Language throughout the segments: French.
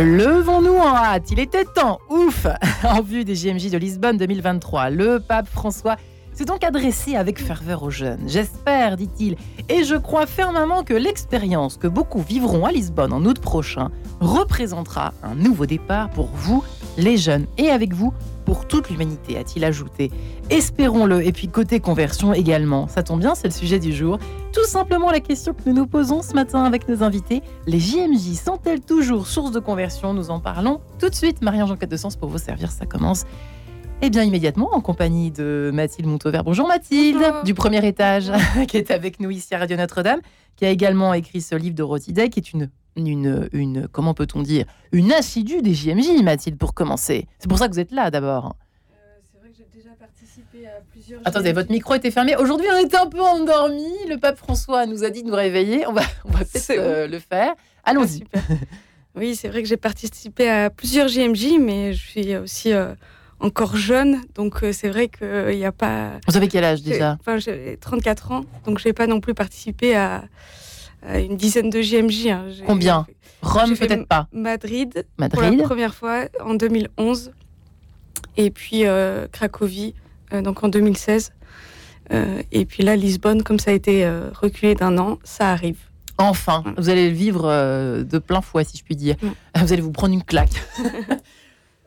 Le Levons-nous en hâte, il était temps, ouf En vue des JMJ de Lisbonne 2023, le pape François s'est donc adressé avec ferveur aux jeunes. J'espère, dit-il, et je crois fermement que l'expérience que beaucoup vivront à Lisbonne en août prochain représentera un nouveau départ pour vous, les jeunes, et avec vous, pour toute l'humanité, a-t-il ajouté. Espérons-le. Et puis côté conversion également. Ça tombe bien, c'est le sujet du jour. Tout simplement la question que nous nous posons ce matin avec nos invités. Les JMJ sont-elles toujours source de conversion? Nous en parlons tout de suite. Marie-Ange de Sens pour vous servir, ça commence. Eh bien, immédiatement, en compagnie de Mathilde Montauvert. Bonjour Mathilde, du premier étage, qui est avec nous ici à Radio Notre-Dame, qui a également écrit ce livre de Day, qui est une une, une comment peut-on dire, une assidue des JMJ, Mathilde, pour commencer. C'est pour ça que vous êtes là d'abord. C'est vrai que j'ai déjà participé à plusieurs. Attendez, votre micro était fermé. Aujourd'hui, on était un peu endormi. Le pape François nous a dit de nous réveiller. On va, on va peut-être euh, le faire. Allons-y. Ah, oui, c'est vrai que j'ai participé à plusieurs JMJ, mais je suis aussi euh, encore jeune, donc c'est vrai qu'il n'y a pas. Vous avez quel âge déjà? Enfin, j'ai 34 ans, donc je n'ai pas non plus participé à euh, une dizaine de JMJ. Hein. Combien? Rome, peut-être pas. Madrid, Madrid, pour la première fois en 2011. Et puis euh, Cracovie, euh, donc en 2016. et puis là, Lisbonne, comme ça a été reculé d'un an, ça arrive. Enfin, vous allez le vivre de plein fouet, si je puis dire. Vous allez vous prendre une claque.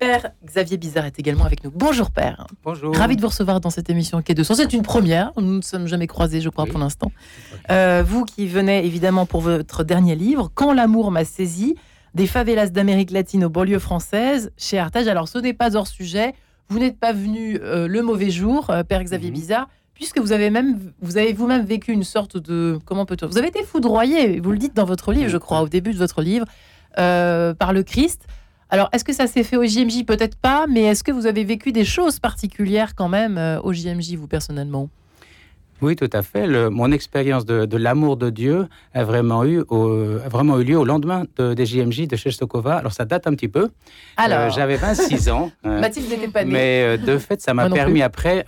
Père Xavier Bizarre est également avec nous. Bonjour Père. Bonjour. Ravi de vous recevoir dans cette émission Quai de Sens. C'est une première, nous ne sommes jamais croisés, je crois, pour l'instant. Euh, vous qui venez évidemment pour votre dernier livre, Quand l'amour m'a saisi, des favelas d'Amérique latine aux banlieues françaises, chez Artage. Alors ce n'est pas hors sujet, vous n'êtes pas venu euh, le mauvais jour, euh, Père Xavier mhm. Bizarre, puisque vous avez même, vous avez vous-même vécu une sorte de, comment peut-on, vous avez été foudroyé, vous le dites dans votre livre, je crois, au début de votre livre, par le Christ. Alors, est-ce que ça s'est fait au JMJ Peut-être pas, mais est-ce que vous avez vécu des choses particulières quand même euh, au JMJ, vous personnellement? Oui, tout à fait. mon expérience de, l'amour de Dieu a vraiment eu, vraiment eu lieu au lendemain des JMJ de Chestokova. Alors, ça date un petit peu. Alors, euh, j'avais 26 ans. Mathilde n'était pas née. Mais de fait, ça m'a permis après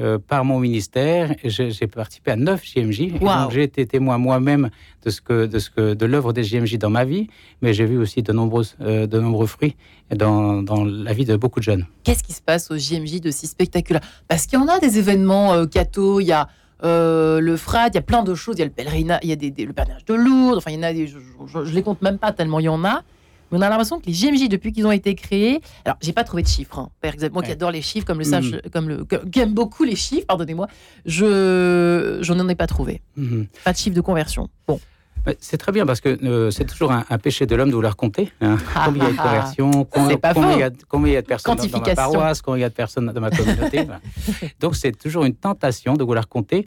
euh, par mon ministère. J'ai participé à neuf JMJ. J'ai été témoin moi-même de ce que de ce que de l'œuvre des JMJ dans ma vie, mais j'ai vu aussi de nombreuses euh, de nombreux fruits dans, dans, la vie de beaucoup de jeunes. Qu'est-ce qui se passe aux JMJ de si spectaculaire? Parce qu'il y en a des événements euh, il y a le frat, il y a plein de choses, il y a le pèlerinage, il y a des, le pèlerinage de Lourdes, enfin il y en a des, je, je, je les compte même pas tellement il y en a on a l'impression que les JMJ, depuis qu'ils ont été créés, alors j'ai pas trouvé de chiffres. Hein. Par exemple, moi qui adore les chiffres, comme le sage, mm. comme le, qui aime beaucoup les chiffres, pardonnez-moi, je, je n'en ai pas trouvé. Mm-hmm. Pas de chiffre de conversion. Bon. C'est très bien parce que euh, c'est toujours un, péché de l'homme de vouloir compter. Hein. combien il y a de conversions, combien, il y a, combien, il y a de personnes dans, ma paroisse, combien il y a de personnes dans ma communauté. Donc c'est toujours une tentation de vouloir compter.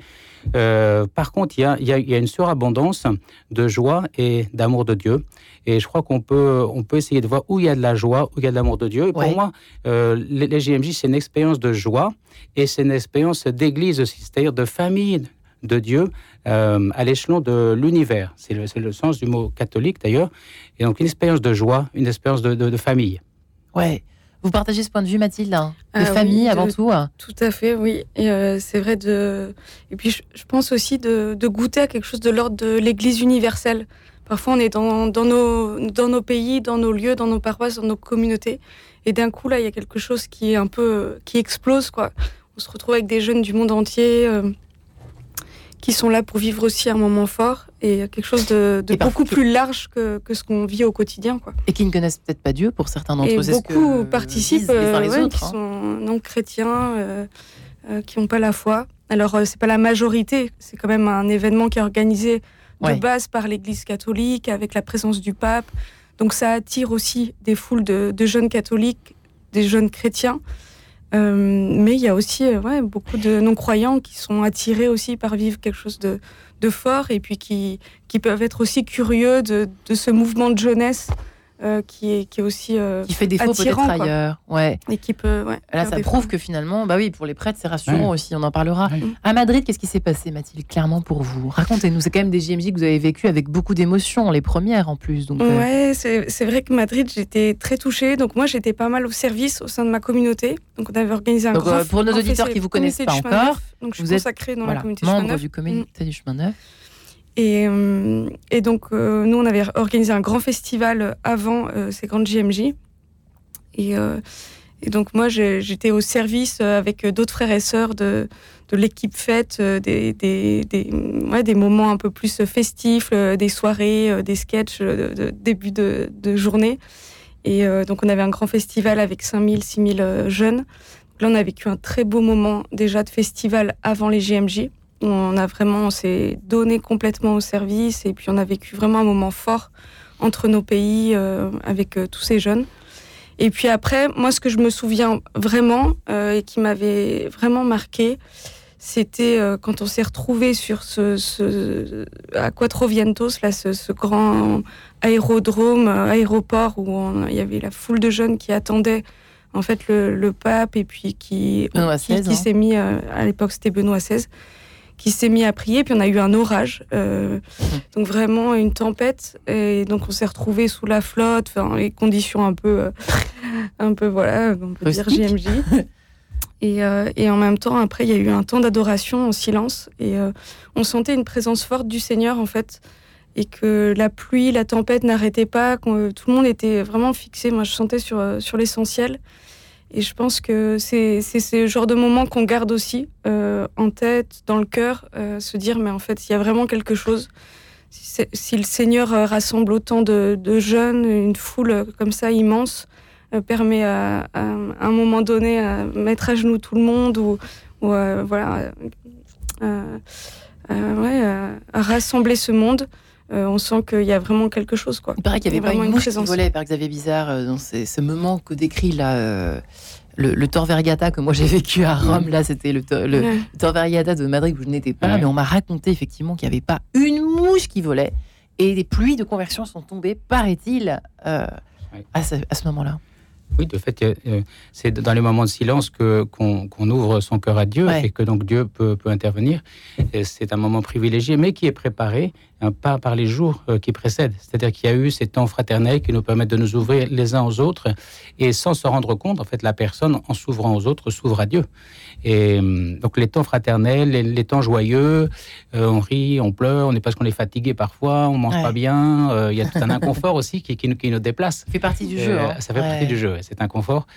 Euh, par contre, il y, a, il, y a, une surabondance de joie et d'amour de Dieu. Et je crois qu'on peut, on peut essayer de voir où il y a de la joie, où il y a de l'amour de Dieu. Et pour moi, euh, les, les, GMJ, c'est une expérience de joie et c'est une expérience d'église aussi, c'est-à-dire de famille de Dieu euh, à l'échelon de l'univers. C'est le, le, sens du mot catholique d'ailleurs. Et donc une expérience de joie, une expérience de, de, famille. Ouais. Vous partagez ce point de vue, Mathilde hein, De ah famille avant tout hein Tout à fait, oui. Et euh, c'est vrai de. Et puis je, pense aussi de, de, goûter à quelque chose de l'ordre de l'Église universelle. Parfois, on est dans, dans, nos, dans nos pays, dans nos lieux, dans nos paroisses, dans nos communautés. Et d'un coup, là, il y a quelque chose qui est un peu. qui explose, quoi. On se retrouve avec des jeunes du monde entier. Euh, qui sont là pour vivre aussi un moment fort et quelque chose de, beaucoup plus large que, que ce qu'on vit au quotidien. Quoi. Et qui ne connaissent peut-être pas Dieu pour certains d'entre eux. Beaucoup participent, euh, qui hein. sont non chrétiens, euh, euh, qui n'ont pas la foi. Alors, c'est pas la majorité, c'est quand même un événement qui est organisé de base par l'Église catholique, avec la présence du pape. Donc, ça attire aussi des foules de, de jeunes catholiques, des jeunes chrétiens. Euh, mais il y a aussi euh, ouais, beaucoup de non-croyants qui sont attirés aussi par vivre quelque chose de, de fort et puis qui, qui peuvent être aussi curieux de, de ce mouvement de jeunesse euh, qui, est, qui est aussi euh, qui fait défaut peut-être ailleurs. Ouais. Et qui peut. Ouais, Là, ça prouve que finalement, bah oui, pour les prêtres, c'est rassurant aussi. On en parlera. À Madrid, qu'est-ce qui s'est passé, Mathilde, clairement pour vous? Racontez-nous. C'est quand même des JMJ que vous avez vécu avec beaucoup d'émotions, les premières en plus. Donc, euh. ouais, c'est vrai que Madrid, j'étais très touchée. Donc moi, j'étais pas mal au service au sein de ma communauté. Donc on avait organisé un grand. pour nos auditeurs qui vous connaissent pas encore, donc je suis consacrée dans la communauté membre du comité du chemin neuf. Et, euh, et donc, euh, nous, on avait organisé un grand festival avant euh, ces grandes JMJ. Et, donc, moi, j'étais au service avec d'autres frères et sœurs de, l'équipe fête, des, moments un peu plus festifs, des soirées, des sketchs de, début de, journée. Et donc, on avait un grand festival avec 5000, 6000 jeunes. là, on a vécu un très beau moment déjà de festival avant les JMJ. On a vraiment, on s'est donné complètement au service et puis on a vécu vraiment un moment fort entre nos pays euh, avec euh, tous ces jeunes. Et puis après, moi, ce que je me souviens vraiment euh, et qui m'avait vraiment marqué, c'était quand on s'est retrouvé sur ce, ce, à Quattro Vientos, là, ce, grand aérodrome, aéroport où il y avait la foule de jeunes qui attendaient en fait le, pape et puis qui, qui, hein. s'est mis à l'époque c'était Benoît XVI qui s'est mis à prier. Puis on a eu un orage, euh, donc vraiment une tempête. Et donc on s'est retrouvé sous la flotte, enfin les conditions un peu, euh, un peu voilà, on peut dire JMJ. Et, euh, et, en même temps, après, il y a eu un temps d'adoration en silence. Et on sentait une présence forte du Seigneur, en fait. Et que la pluie, la tempête n'arrêtaient pas. Que tout le monde était vraiment fixé. Moi, je sentais sur, sur l'essentiel. Et je pense que c'est ce genre de moment qu'on garde aussi euh, en tête, dans le cœur, euh, se dire, mais en fait, il y a vraiment quelque chose. Si, le Seigneur euh, rassemble autant de, jeunes, une foule comme ça immense, permet à, un moment donné à mettre à genoux tout le monde ou, voilà, à rassembler ce monde, on sent qu'il y a vraiment quelque chose. Quoi. Il paraît qu'il n'y avait pas une mouche qui volait par Xavier Bizarre dans ce moment que décrit là le, le Tor Vergata que moi j'ai vécu à Rome, là c'était le, le, Tor Vergata de Madrid où je n'étais pas, mais on m'a raconté effectivement qu'il n'y avait pas une mouche qui volait et des pluies de conversion sont tombées, paraît-il, euh, à ce, à ce moment-là. Oui, de fait, c'est dans les moments de silence que qu'on ouvre son cœur à Dieu et que donc Dieu peut, peut intervenir. C'est un moment privilégié, mais qui est préparé pas par les jours euh, qui précèdent. C'est-à-dire qu'il y a eu ces temps fraternels qui nous permettent de nous ouvrir les uns aux autres et sans se rendre compte, en fait, la personne, en s'ouvrant aux autres, s'ouvre à Dieu. Et hum, donc les temps fraternels, les, temps joyeux, euh, on rit, on pleure, on est parce qu'on est fatigué parfois, on mange pas bien. Euh, il y a tout un inconfort aussi qui, qui, nous, qui nous déplace. Ça fait partie du jeu. Hein. Ça fait partie du jeu, c'est inconfort.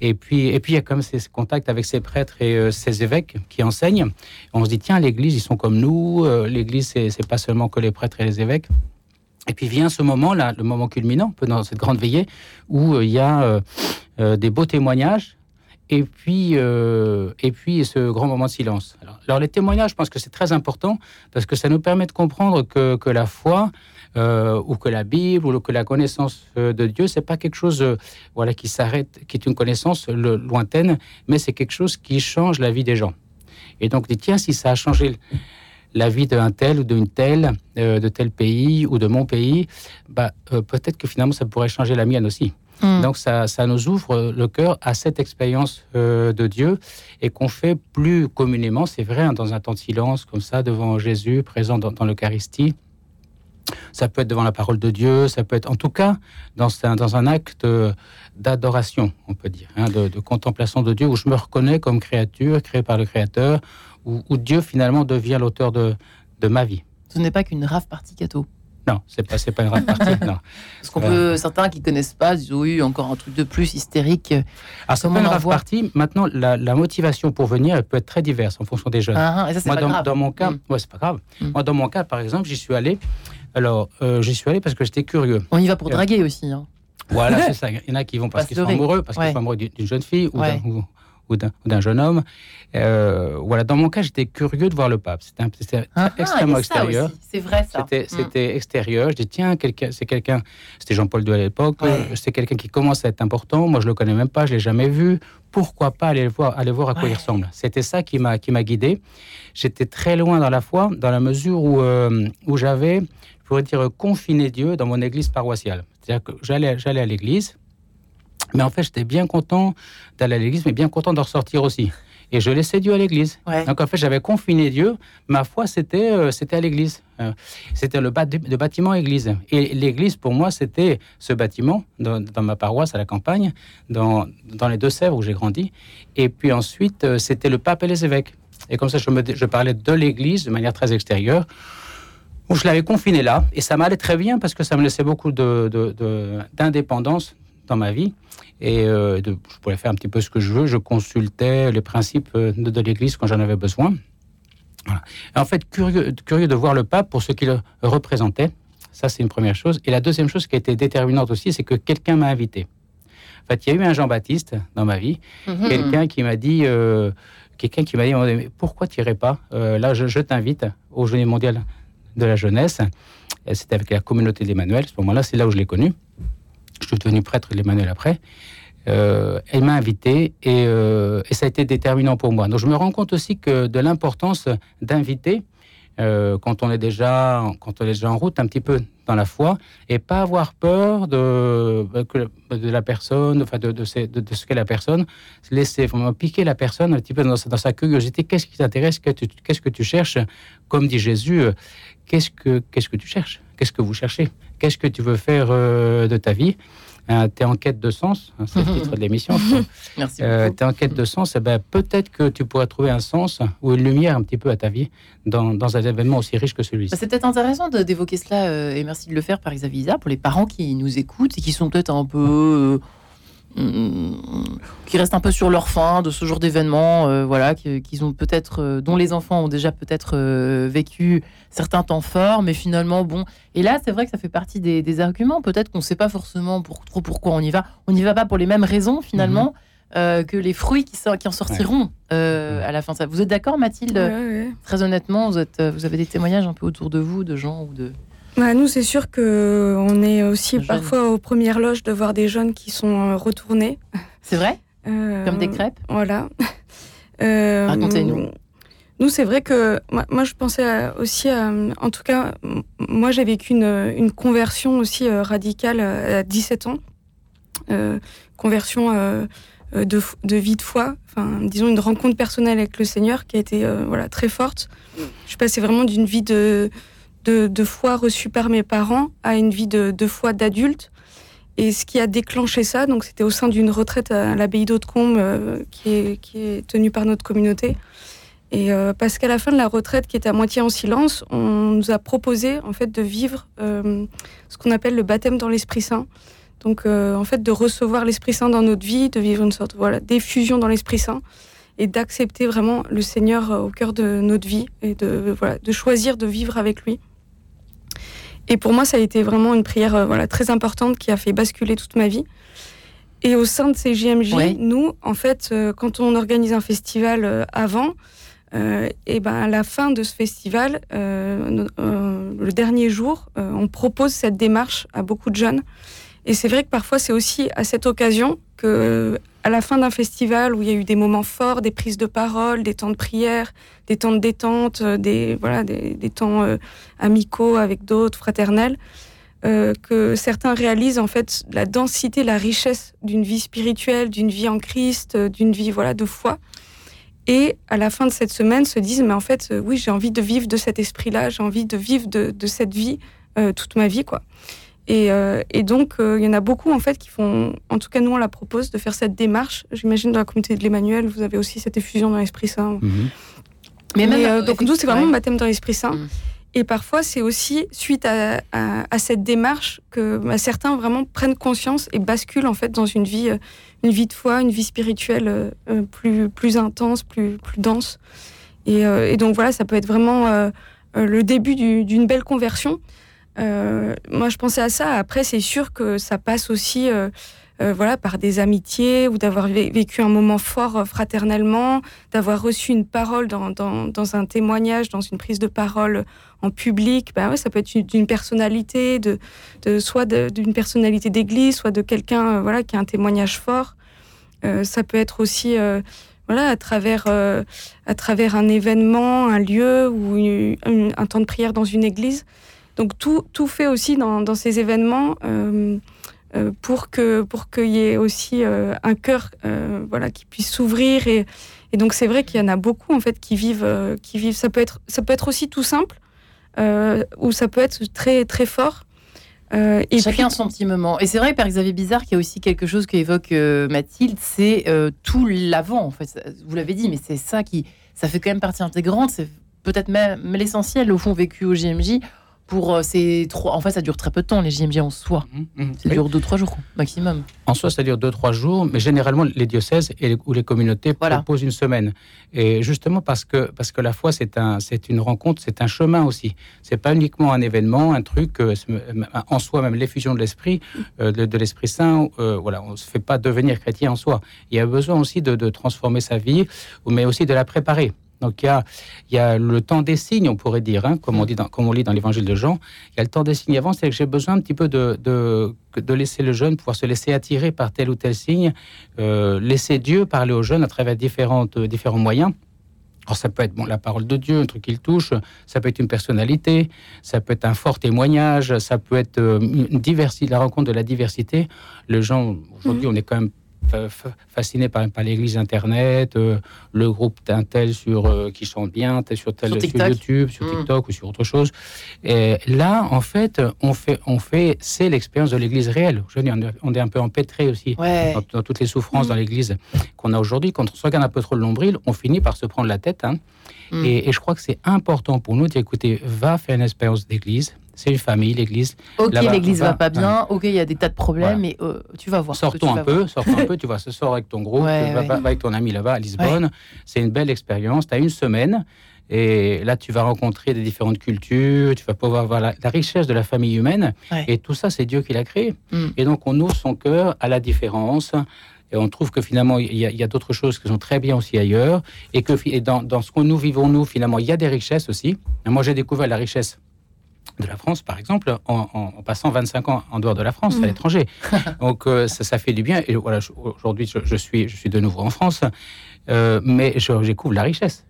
Et puis, et puis il y a comme ces contacts avec ces prêtres et euh, ces évêques qui enseignent. On se dit tiens, l'Église, ils sont comme nous. L'Église, c'est pas seulement que les prêtres et les évêques. Et puis vient ce moment-là, le moment culminant, peu dans cette grande veillée, où il y a des beaux témoignages et puis, euh, et puis ce grand moment de silence. Alors, les témoignages, je pense que c'est très important parce que ça nous permet de comprendre que, que la foi euh, ou que la Bible ou que la connaissance euh, de Dieu, c'est pas quelque chose voilà qui s'arrête, qui est une connaissance lointaine, mais c'est quelque chose qui change la vie des gens. Et donc, tiens, si ça a changé la vie d'un tel ou d'une telle, de tel pays ou de mon pays, bah, peut-être que finalement ça pourrait changer la mienne aussi. Mm. Donc ça, ça, nous ouvre le cœur à cette expérience euh, de Dieu et qu'on fait plus communément, c'est vrai, hein, dans un temps de silence comme ça, devant Jésus, présent dans, l'Eucharistie. Ça peut être devant la parole de Dieu, ça peut être en tout cas dans un, dans un acte d'adoration, on peut dire, hein, de, contemplation de Dieu, où je me reconnais comme créature créée par le Créateur, où, où Dieu finalement devient l'auteur de, de ma vie. Ce n'est pas qu'une rave partie gâteau. Non, c'est pas, pas une rare partie. non. Parce qu'on peut, certains qui connaissent pas disent oui, encore un truc de plus hystérique. Alors, ah, c'est pas une rare partie. Maintenant, la, motivation pour venir, elle peut être très diverse en fonction des jeunes. Ah, ça, Moi, pas dans, grave. dans, mon cas, mm. ouais, c'est pas grave. Mm. Moi, dans mon cas, par exemple, j'y suis allé. Alors, euh, j'y suis allé parce que j'étais curieux. On y va pour draguer aussi. Hein. Voilà, c'est ça. Il y en a qui vont parce qu'ils sont amoureux, parce qu'ils sont amoureux d'une jeune fille ou, ou, ou d'un jeune homme. Euh, voilà, dans mon cas, j'étais curieux de voir le pape. C'était ah, extrêmement extérieur. C'est vrai ça. C'était mm. extérieur. Je dis tiens, c'est quelqu'un. C'était Jean-Paul II à l'époque. C'est quelqu'un qui commence à être important. Moi, je le connais même pas. Je l'ai jamais vu. Pourquoi pas aller voir, aller voir à quoi il ressemble? C'était ça qui m'a qui m'a guidé. J'étais très loin dans la foi, dans la mesure où euh, où j'avais, je pourrais dire, confiné Dieu dans mon église paroissiale. C'est-à-dire que j'allais, j'allais à l'église, mais en fait, j'étais bien content d'aller à l'église, mais bien content de ressortir aussi. Et je laissais Dieu à l'église. Donc en fait, j'avais confiné Dieu. Ma foi, c'était euh, c'était à l'église. Euh, c'était le, bâtiment église. Et l'église, pour moi, c'était ce bâtiment dans, ma paroisse à la campagne, dans, dans les Deux-Sèvres où j'ai grandi. Et puis ensuite, euh, c'était le pape et les évêques. Et comme ça, je, me, je parlais de l'église de manière très extérieure. Où je l'avais confiné là. Et ça m'allait très bien parce que ça me laissait beaucoup d'indépendance de, dans ma vie. Et euh, de, je pouvais faire un petit peu ce que je veux. Je consultais les principes euh, de, l'Église quand j'en avais besoin. en fait, curieux, curieux de voir le pape pour ce qu'il représentait. Ça, c'est une première chose. Et la deuxième chose qui a été déterminante aussi, c'est que quelqu'un m'a invité. En fait, il y a eu un Jean-Baptiste dans ma vie, mhm. quelqu'un qui m'a dit, euh, quelqu'un qui m'a dit, pourquoi tu n'irais pas? Là, je, je t'invite au Journée mondiale de la jeunesse. C'était avec la communauté d'Emmanuel. À ce moment-là, c'est là où je l'ai connu. Je suis devenu prêtre l'Emmanuel après. Euh, elle m'a invité euh, et, ça a été déterminant pour moi. Donc je me rends compte aussi que de l'importance d'inviter euh, quand on est déjà quand on est déjà en route un petit peu dans la foi et pas avoir peur de de la personne, enfin de, de, ce qu'est la personne, laisser vraiment piquer la personne un petit peu dans sa, dans sa curiosité. Qu'est-ce qui t'intéresse? Qu'est-ce que tu cherches? Comme dit Jésus, qu'est-ce que qu'est-ce que tu cherches? Qu'est-ce que vous cherchez? Qu'est-ce que tu veux faire euh, de ta vie? Euh, Tu es en quête de sens, hein, c'est le titre de l'émission. Merci euh, tu es en quête de sens, eh ben, peut-être que tu pourras trouver un sens ou une lumière un petit peu à ta vie dans, un événement aussi riche que celui-ci. Bah, c'est peut-être intéressant d'évoquer cela, et merci de le faire par Isabelle pour les parents qui nous écoutent et qui sont peut-être un peu qui restent un peu sur leur faim de ce genre d'événements, euh, voilà, qu'ils ont peut-être, euh, dont les enfants ont déjà peut-être euh, vécu certains temps forts, mais finalement, bon. Et là, c'est vrai que ça fait partie des, arguments. Peut-être qu'on ne sait pas forcément pour, trop pourquoi on y va. On n'y va pas pour les mêmes raisons finalement. Mhm. que les fruits qui, qui en sortiront à la fin. Vous êtes d'accord, Mathilde? Très honnêtement, vous, êtes, vous avez des témoignages un peu autour de vous, de gens ou de, bah, nous, c'est sûr qu'on est aussi parfois aux premières loges de voir des jeunes qui sont euh, retournés. C'est vrai? Euh, Comme des crêpes? Voilà. Euh, Racontez-nous. Nous, c'est vrai que moi, je pensais aussi, en tout cas, moi, j'ai vécu une, une, conversion aussi radicale à 17 ans. conversion de, de, vie de foi, enfin, disons une rencontre personnelle avec le Seigneur qui a été voilà, très forte. Je suis passée vraiment d'une vie de de, foi reçue par mes parents à une vie de, foi d'adulte. Et ce qui a déclenché ça, donc c'était au sein d'une retraite à l'abbaye d'Hautecombe euh, qui, est, qui est tenue par notre communauté. Et euh, parce qu'à la fin de la retraite, qui était à moitié en silence, on nous a proposé en fait de vivre euh, ce qu'on appelle le baptême dans l'Esprit Saint. Donc en fait de recevoir l'Esprit Saint dans notre vie, de vivre une sorte voilà d'effusion dans l'Esprit Saint et d'accepter vraiment le Seigneur au cœur de notre vie et de voilà de choisir de vivre avec lui. Et pour moi, ça a été vraiment une prière euh, voilà, très importante qui a fait basculer toute ma vie. Et au sein de ces JMJ, nous, en fait, euh, quand on organise un festival euh, avant, et ben à la fin de ce festival, le dernier jour, on propose cette démarche à beaucoup de jeunes. Et c'est vrai que parfois, c'est aussi à cette occasion que à la fin d'un festival où il y a eu des moments forts, des prises de parole, des temps de prière, des temps de détente, euh, des, voilà, des, temps euh, amicaux avec d'autres, fraternels, euh, que certains réalisent en fait la densité, la richesse d'une vie spirituelle, d'une vie en Christ, d'une vie voilà de foi. Et à la fin de cette semaine, se disent mais en fait oui j'ai envie de vivre de cet esprit-là, j'ai envie de vivre de, de cette vie toute ma vie quoi. Euh, et, donc, euh, il y en a beaucoup, en fait, qui font, en tout cas, nous, on la propose de faire cette démarche. J'imagine, dans la communauté de l'Emmanuel, vous avez aussi cette effusion dans l'Esprit Saint. Mhm. Mais, même, euh, donc, nous, c'est vraiment baptême dans l'Esprit Saint. Mhm. Et parfois, c'est aussi suite à, cette démarche que bah, certains vraiment prennent conscience et basculent, en fait, dans une vie, une vie de foi, une vie spirituelle plus, plus intense, plus, plus dense. Et, et, donc, voilà, ça peut être vraiment le début d'une belle conversion. Euh, moi, je pensais à ça. Après, c'est sûr que ça passe aussi euh, euh, voilà, par des amitiés ou d'avoir vécu un moment fort fraternellement, d'avoir reçu une parole dans, un témoignage, dans une prise de parole en public. Ben ça peut être d'une personnalité, de soit d'une personnalité d'église, soit de quelqu'un voilà, qui a un témoignage fort. ça peut être aussi voilà, à travers, à travers un événement, un lieu ou un temps de prière dans une église. Donc tout, tout fait aussi dans, dans ces événements pour que pour qu'il y ait aussi un cœur voilà qui puisse s'ouvrir et, et donc c'est vrai qu'il y en a beaucoup en fait qui vivent qui vivent ça peut être ça peut être aussi tout simple ou ça peut être très très fort euh, et Chacun son petit moment. Et c'est vrai, Père Xavier Bizarre, qu'il y a aussi quelque chose qu'évoque euh, Mathilde, c'est euh, tout l'avant. En fait, vous l'avez dit, mais c'est ça qui, ça fait quand même partie intégrante. C'est peut-être même l'essentiel au fond vécu au JMJ pour euh, ces trois. En fait, ça dure très peu de temps, les JMJ en soi. Mmh, mmh. Ça dure deux, trois jours maximum. En soi, ça dure deux, trois jours, mais généralement, les diocèses et ou les communautés proposent une semaine. Et justement, parce que, parce que la foi, c'est un, une rencontre, c'est un chemin aussi. C'est pas uniquement un événement, un truc, euh, en soi, même l'effusion de l'Esprit, euh, de, l'Esprit Saint. voilà, on ne se fait pas devenir chrétien en soi. Il y a besoin aussi de, de transformer sa vie, mais aussi de la préparer. Donc il y a, il y a le temps des signes, on pourrait dire, hein, comme, on dit dans, comme on lit dans l'évangile de Jean. Il y a le temps des signes avant, c'est que j'ai besoin un petit peu de, de, de, laisser le jeune pouvoir se laisser attirer par tel ou tel signe, euh, laisser Dieu parler aux jeunes à travers différentes, différents moyens. Alors ça peut être bon, la parole de Dieu, un truc qu'il touche, ça peut être une personnalité, ça peut être un fort témoignage, ça peut être euh, une diversité, la rencontre de la diversité. Les gens, aujourd'hui, mmh. on est quand même fasciné par, par l'église internet, euh, le groupe d'un tel sur euh, qui chante bien, tel sur tel sur, YouTube, sur mm. TikTok ou sur autre chose. Et là, en fait, on fait, on fait, c'est l'expérience de l'église réelle. Je dis, on est un peu empêtré aussi dans, toutes les souffrances mm. dans l'église qu'on a aujourd'hui. Quand on se regarde un peu trop le nombril, on finit par se prendre la tête. Hein. Mm. Et, et, je crois que c'est important pour nous d'écouter, va faire une expérience d'église c'est une famille, l'église. Ok, l'église va pas bien, ok, il y a des tas de problèmes, mais euh, tu vas voir. Sortons un peu, sortons un peu, tu vois, ce soir avec ton groupe, va, avec ton ami là-bas à Lisbonne. C'est une belle expérience. Tu as une semaine. Et là, tu vas rencontrer des différentes cultures, tu vas pouvoir voir la, richesse de la famille humaine. Et tout ça, c'est Dieu qui l'a créé. Mm. Et donc, on ouvre son cœur à la différence. Et on trouve que finalement, il y a, d'autres choses qui sont très bien aussi ailleurs. Et que et dans, dans ce que nous vivons, nous, finalement, il y a des richesses aussi. moi, j'ai découvert la richesse de la France, par exemple, en, passant 25 ans en dehors de la France, à mmh. l'étranger. Donc euh, ça, ça, fait du bien. Et voilà, aujourd'hui, je, suis, je suis de nouveau en France, euh, mais je découvre la richesse.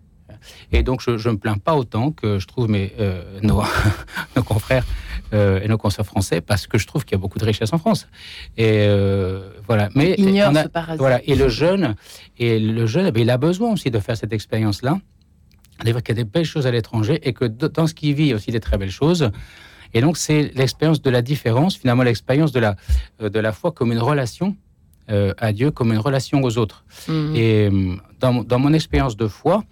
Et donc, je ne me plains pas autant que je trouve mes, euh, nos, nos, confrères et nos consoeurs français, parce que je trouve qu'il y a beaucoup de richesse en France. Et voilà. Mais a, voilà. Et le jeune, et le jeune, eh il a besoin aussi de faire cette expérience-là qu'il y a des belles choses à l'étranger et que dans ce qu'il vit, il y a aussi des très belles choses. Et donc, c'est l'expérience de la différence, finalement, l'expérience de la, euh, de la foi comme une relation euh, à Dieu, comme une relation aux autres. Mhm. Et euh, dans, dans, mon expérience de foi,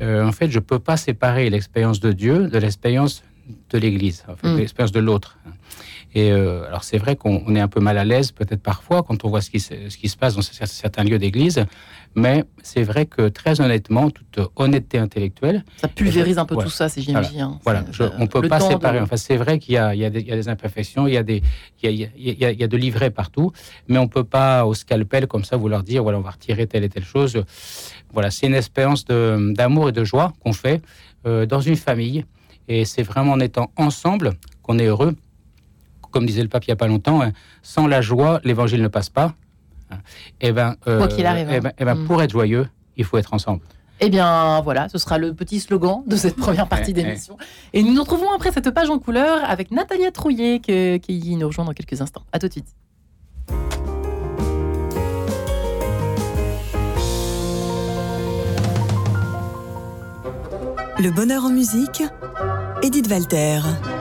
en fait, je ne peux pas séparer l'expérience de Dieu de l'expérience de l'Église, en fait, mhm. l'expérience de l'autre. Et alors, c'est vrai qu'on est un peu mal à l'aise, peut-être parfois, quand on voit ce qui, ce qui se passe dans certains lieux d'église, mais c'est vrai que très honnêtement, toute honnêteté intellectuelle. Ça pulvérise un peu tout ça, c'est JMJ. Voilà, hein. on ne peut pas séparer. Enfin, c'est vrai qu'il y, y, y, a des imperfections, il y a, des, il y a, y a, de livrets partout, mais on ne peut pas au scalpel comme ça vouloir dire voilà, on va retirer telle et telle chose. Voilà, c'est une expérience d'amour et de joie qu'on fait euh, dans une famille. Et c'est vraiment en étant ensemble qu'on est heureux. Comme disait le pape il n'y a pas longtemps, hein, sans la joie, l'évangile ne passe pas. Eh ben, euh, Quoi qu'il arrive. Eh ben, eh ben mm. pour être joyeux, il faut être ensemble. Eh bien, voilà, ce sera le petit slogan de cette première partie d'émission. Et nous nous retrouvons après cette page en couleur avec Natalia Trouillet qui nous rejoint dans quelques instants. À tout de suite. Le bonheur en musique, Edith Walter.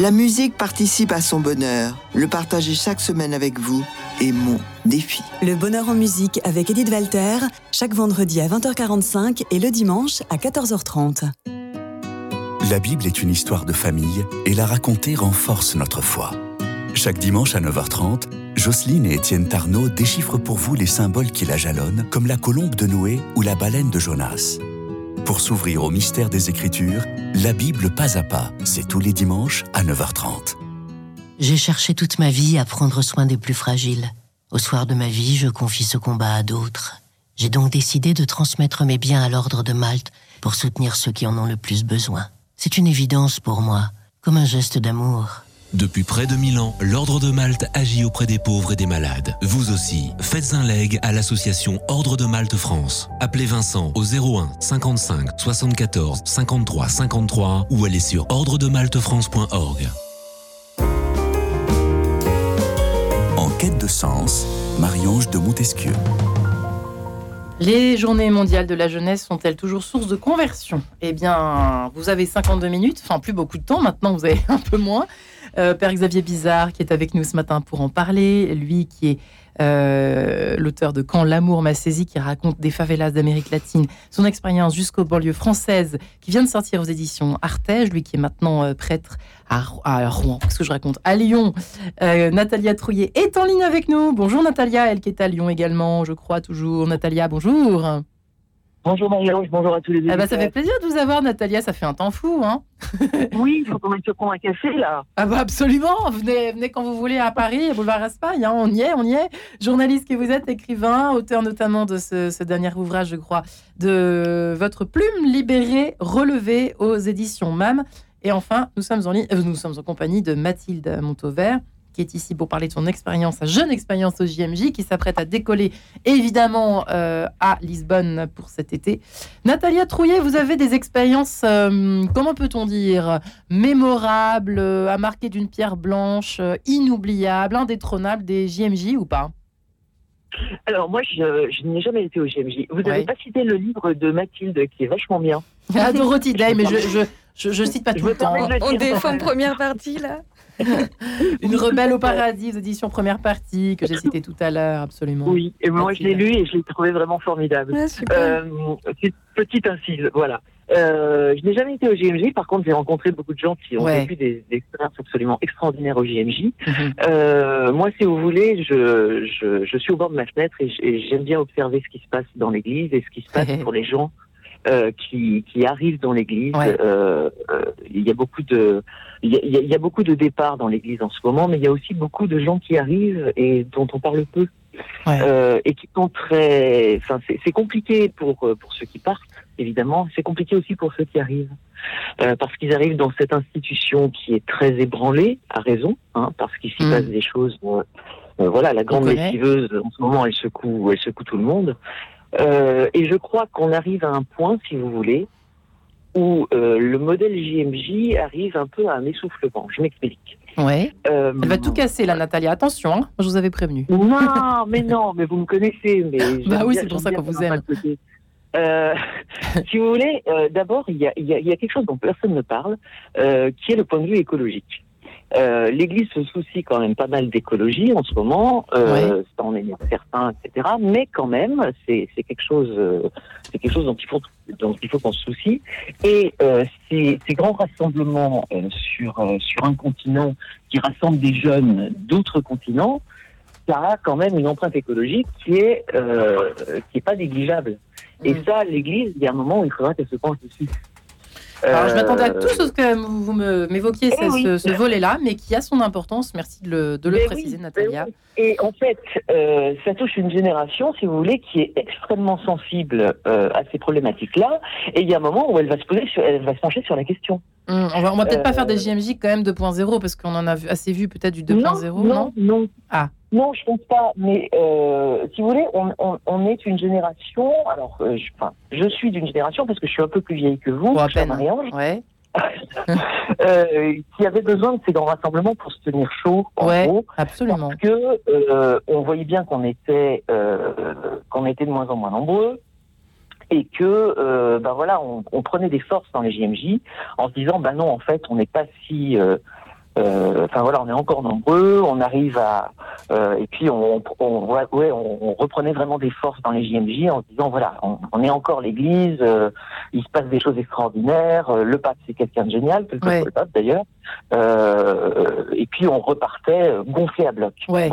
La musique participe à son bonheur. Le partager chaque semaine avec vous est mon défi. Le bonheur en musique avec Edith Walter, chaque vendredi à 20h45 et le dimanche à 14h30. La Bible est une histoire de famille et la raconter renforce notre foi. Chaque dimanche à 9h30, Jocelyne et Étienne Tarnot déchiffrent pour vous les symboles qui la jalonnent, comme la colombe de Noé ou la baleine de Jonas. Pour s'ouvrir au mystère des Écritures, la Bible pas à pas, c'est tous les dimanches à 9h30. J'ai cherché toute ma vie à prendre soin des plus fragiles. Au soir de ma vie, je confie ce combat à d'autres. J'ai donc décidé de transmettre mes biens à l'ordre de Malte pour soutenir ceux qui en ont le plus besoin. C'est une évidence pour moi, comme un geste d'amour. Depuis près de 1000 ans, l'Ordre de Malte agit auprès des pauvres et des malades. Vous aussi, faites un leg à l'association Ordre de Malte France. Appelez Vincent au 01 55 74 53 53 ou allez sur ordredemaltefrance.org. En quête de sens, Marie-Ange de Montesquieu. Les journées mondiales de la jeunesse sont-elles toujours source de conversion? Eh bien, vous avez 52 minutes, enfin plus beaucoup de temps, maintenant vous avez un peu moins. Euh, Père Xavier Bizarre qui est avec nous ce matin pour en parler. Lui qui est euh, l'auteur de Quand l'amour m'a saisi, qui raconte des favelas d'Amérique latine, son expérience jusqu'aux banlieues françaises, qui vient de sortir aux éditions Artege, lui qui est maintenant euh, prêtre à, Rouen, qu'est-ce que je raconte? À Lyon. Natalia Trouillet est en ligne avec nous. Bonjour Natalia, elle qui est à Lyon également, je crois toujours. Natalia, bonjour. Bonjour Marie-Ange, bonjour à tous les deux. Ah bah, ça fait plaisir de vous avoir, Natalia, ça fait un temps fou. Hein oui, il faut qu'on mette sur un café là. Ah bah absolument, venez, venez quand vous voulez à Paris, boulevard Raspail, hein, on y est, on y est. Journaliste que vous êtes, écrivain, auteur notamment de ce, dernier ouvrage, je crois, de votre plume libérée, relevée aux éditions MAM. Et enfin, nous sommes en, ligne, euh, nous sommes en compagnie de Mathilde Montauvert, qui est ici pour parler de son expérience, sa jeune expérience au JMJ, qui s'apprête à décoller évidemment euh, à Lisbonne pour cet été. Natalia Trouillet, vous avez des expériences, euh, comment peut-on dire, mémorables, euh, à marquer d'une pierre blanche, inoubliables, indétrônables des JMJ ou pas? Alors moi, je, n'ai jamais été au JMJ. Vous n'avez pas cité le livre de Mathilde qui est vachement bien. Ah, Dorothy Day, mais je, je, je, cite pas tout le temps. On défend première partie là. Une rebelle au paradis, éditions première partie, que j'ai cité tout à l'heure, absolument. Oui, et moi je l'ai lu et je l'ai trouvé vraiment formidable. euh, petite incise, voilà. Euh, je n'ai jamais été au JMJ, par contre j'ai rencontré beaucoup de gens qui ont vécu des, expériences absolument extraordinaires au JMJ. Mhm. euh, moi, si vous voulez, je, je, je, suis au bord de ma fenêtre et j'aime bien observer ce qui se passe dans l'église et ce qui se passe pour les gens euh, qui, qui arrivent dans l'église. Euh, euh, il y a beaucoup de il y, a, il y a beaucoup de départs dans l'église en ce moment, mais il y a aussi beaucoup de gens qui arrivent et dont on parle peu. Euh, et qui sont très. Enfin, c'est compliqué pour pour ceux qui partent, évidemment. C'est compliqué aussi pour ceux qui arrivent, euh, parce qu'ils arrivent dans cette institution qui est très ébranlée, à raison, hein, parce qu'il s'y mm. passe des choses. voilà, la grande lessiveuse en ce moment, elle secoue, elle secoue tout le monde. Euh, et je crois qu'on arrive à un point, si vous voulez, où euh, le modèle JMJ arrive un peu à un essoufflement. Je m'explique. Ouais. Euh, Elle va tout casser, là, Nathalie. Attention, hein. je vous avais prévenu. Non, mais non, mais vous me connaissez. Mais bah oui, c'est pour ça qu'on vous aime. Euh, si vous voulez, d'abord, il y a, y, y a, quelque chose dont personne ne parle, qui est le point de vue écologique. Euh, L'Église se soucie quand même pas mal d'écologie en ce moment, euh, ça en est certain, etc. Mais quand même, c'est quelque chose, euh, c'est quelque chose dont il faut dont il faut qu'on se soucie. Et euh, ces, ces, grands rassemblements euh, sur sur un continent qui rassemblent des jeunes d'autres continents, ça a quand même une empreinte écologique qui est qui est pas négligeable. Et mm. ça, l'Église, il y a un moment où il faudra qu'elle se penche dessus. Alors, je m'attendais à tout ce que vous m'évoquiez, eh ce, volet-là, mais qui a son importance. Merci de le, de le préciser, Natalia. Et en fait, euh, ça touche une génération, si vous voulez, qui est extrêmement sensible euh, à ces problématiques-là. Et il y a un moment où elle va se poser, elle va se pencher sur la question. Hum, on va, va peut-être pas faire des JMJ euh, quand même 2.0 parce qu'on en a vu, assez vu peut-être du 2.0. Non, non, non. Ah. Non, je pense pas. Mais euh, si vous voulez, on, on, on, est une génération. Alors, euh, je, enfin, je suis d'une génération parce que je suis un peu plus vieille que vous, à peine. Ouais. euh, qui avait besoin de ces grands rassemblements pour se tenir chaud. En ouais, gros, absolument. Parce que on voyait bien qu'on était qu'on était de moins en moins nombreux et que euh, ben voilà, on, on, prenait des forces dans les JMJ en se disant ben non en fait on n'est pas si euh, enfin voilà, on est encore nombreux, on arrive à euh, et puis on, on, ouais, on, reprenait vraiment des forces dans les JMJ en se disant voilà, on, est encore l'Église, euh, il se passe des choses extraordinaires, euh, le pape c'est quelqu'un de génial, que le pape d'ailleurs, et puis on repartait gonflé à bloc. Ouais.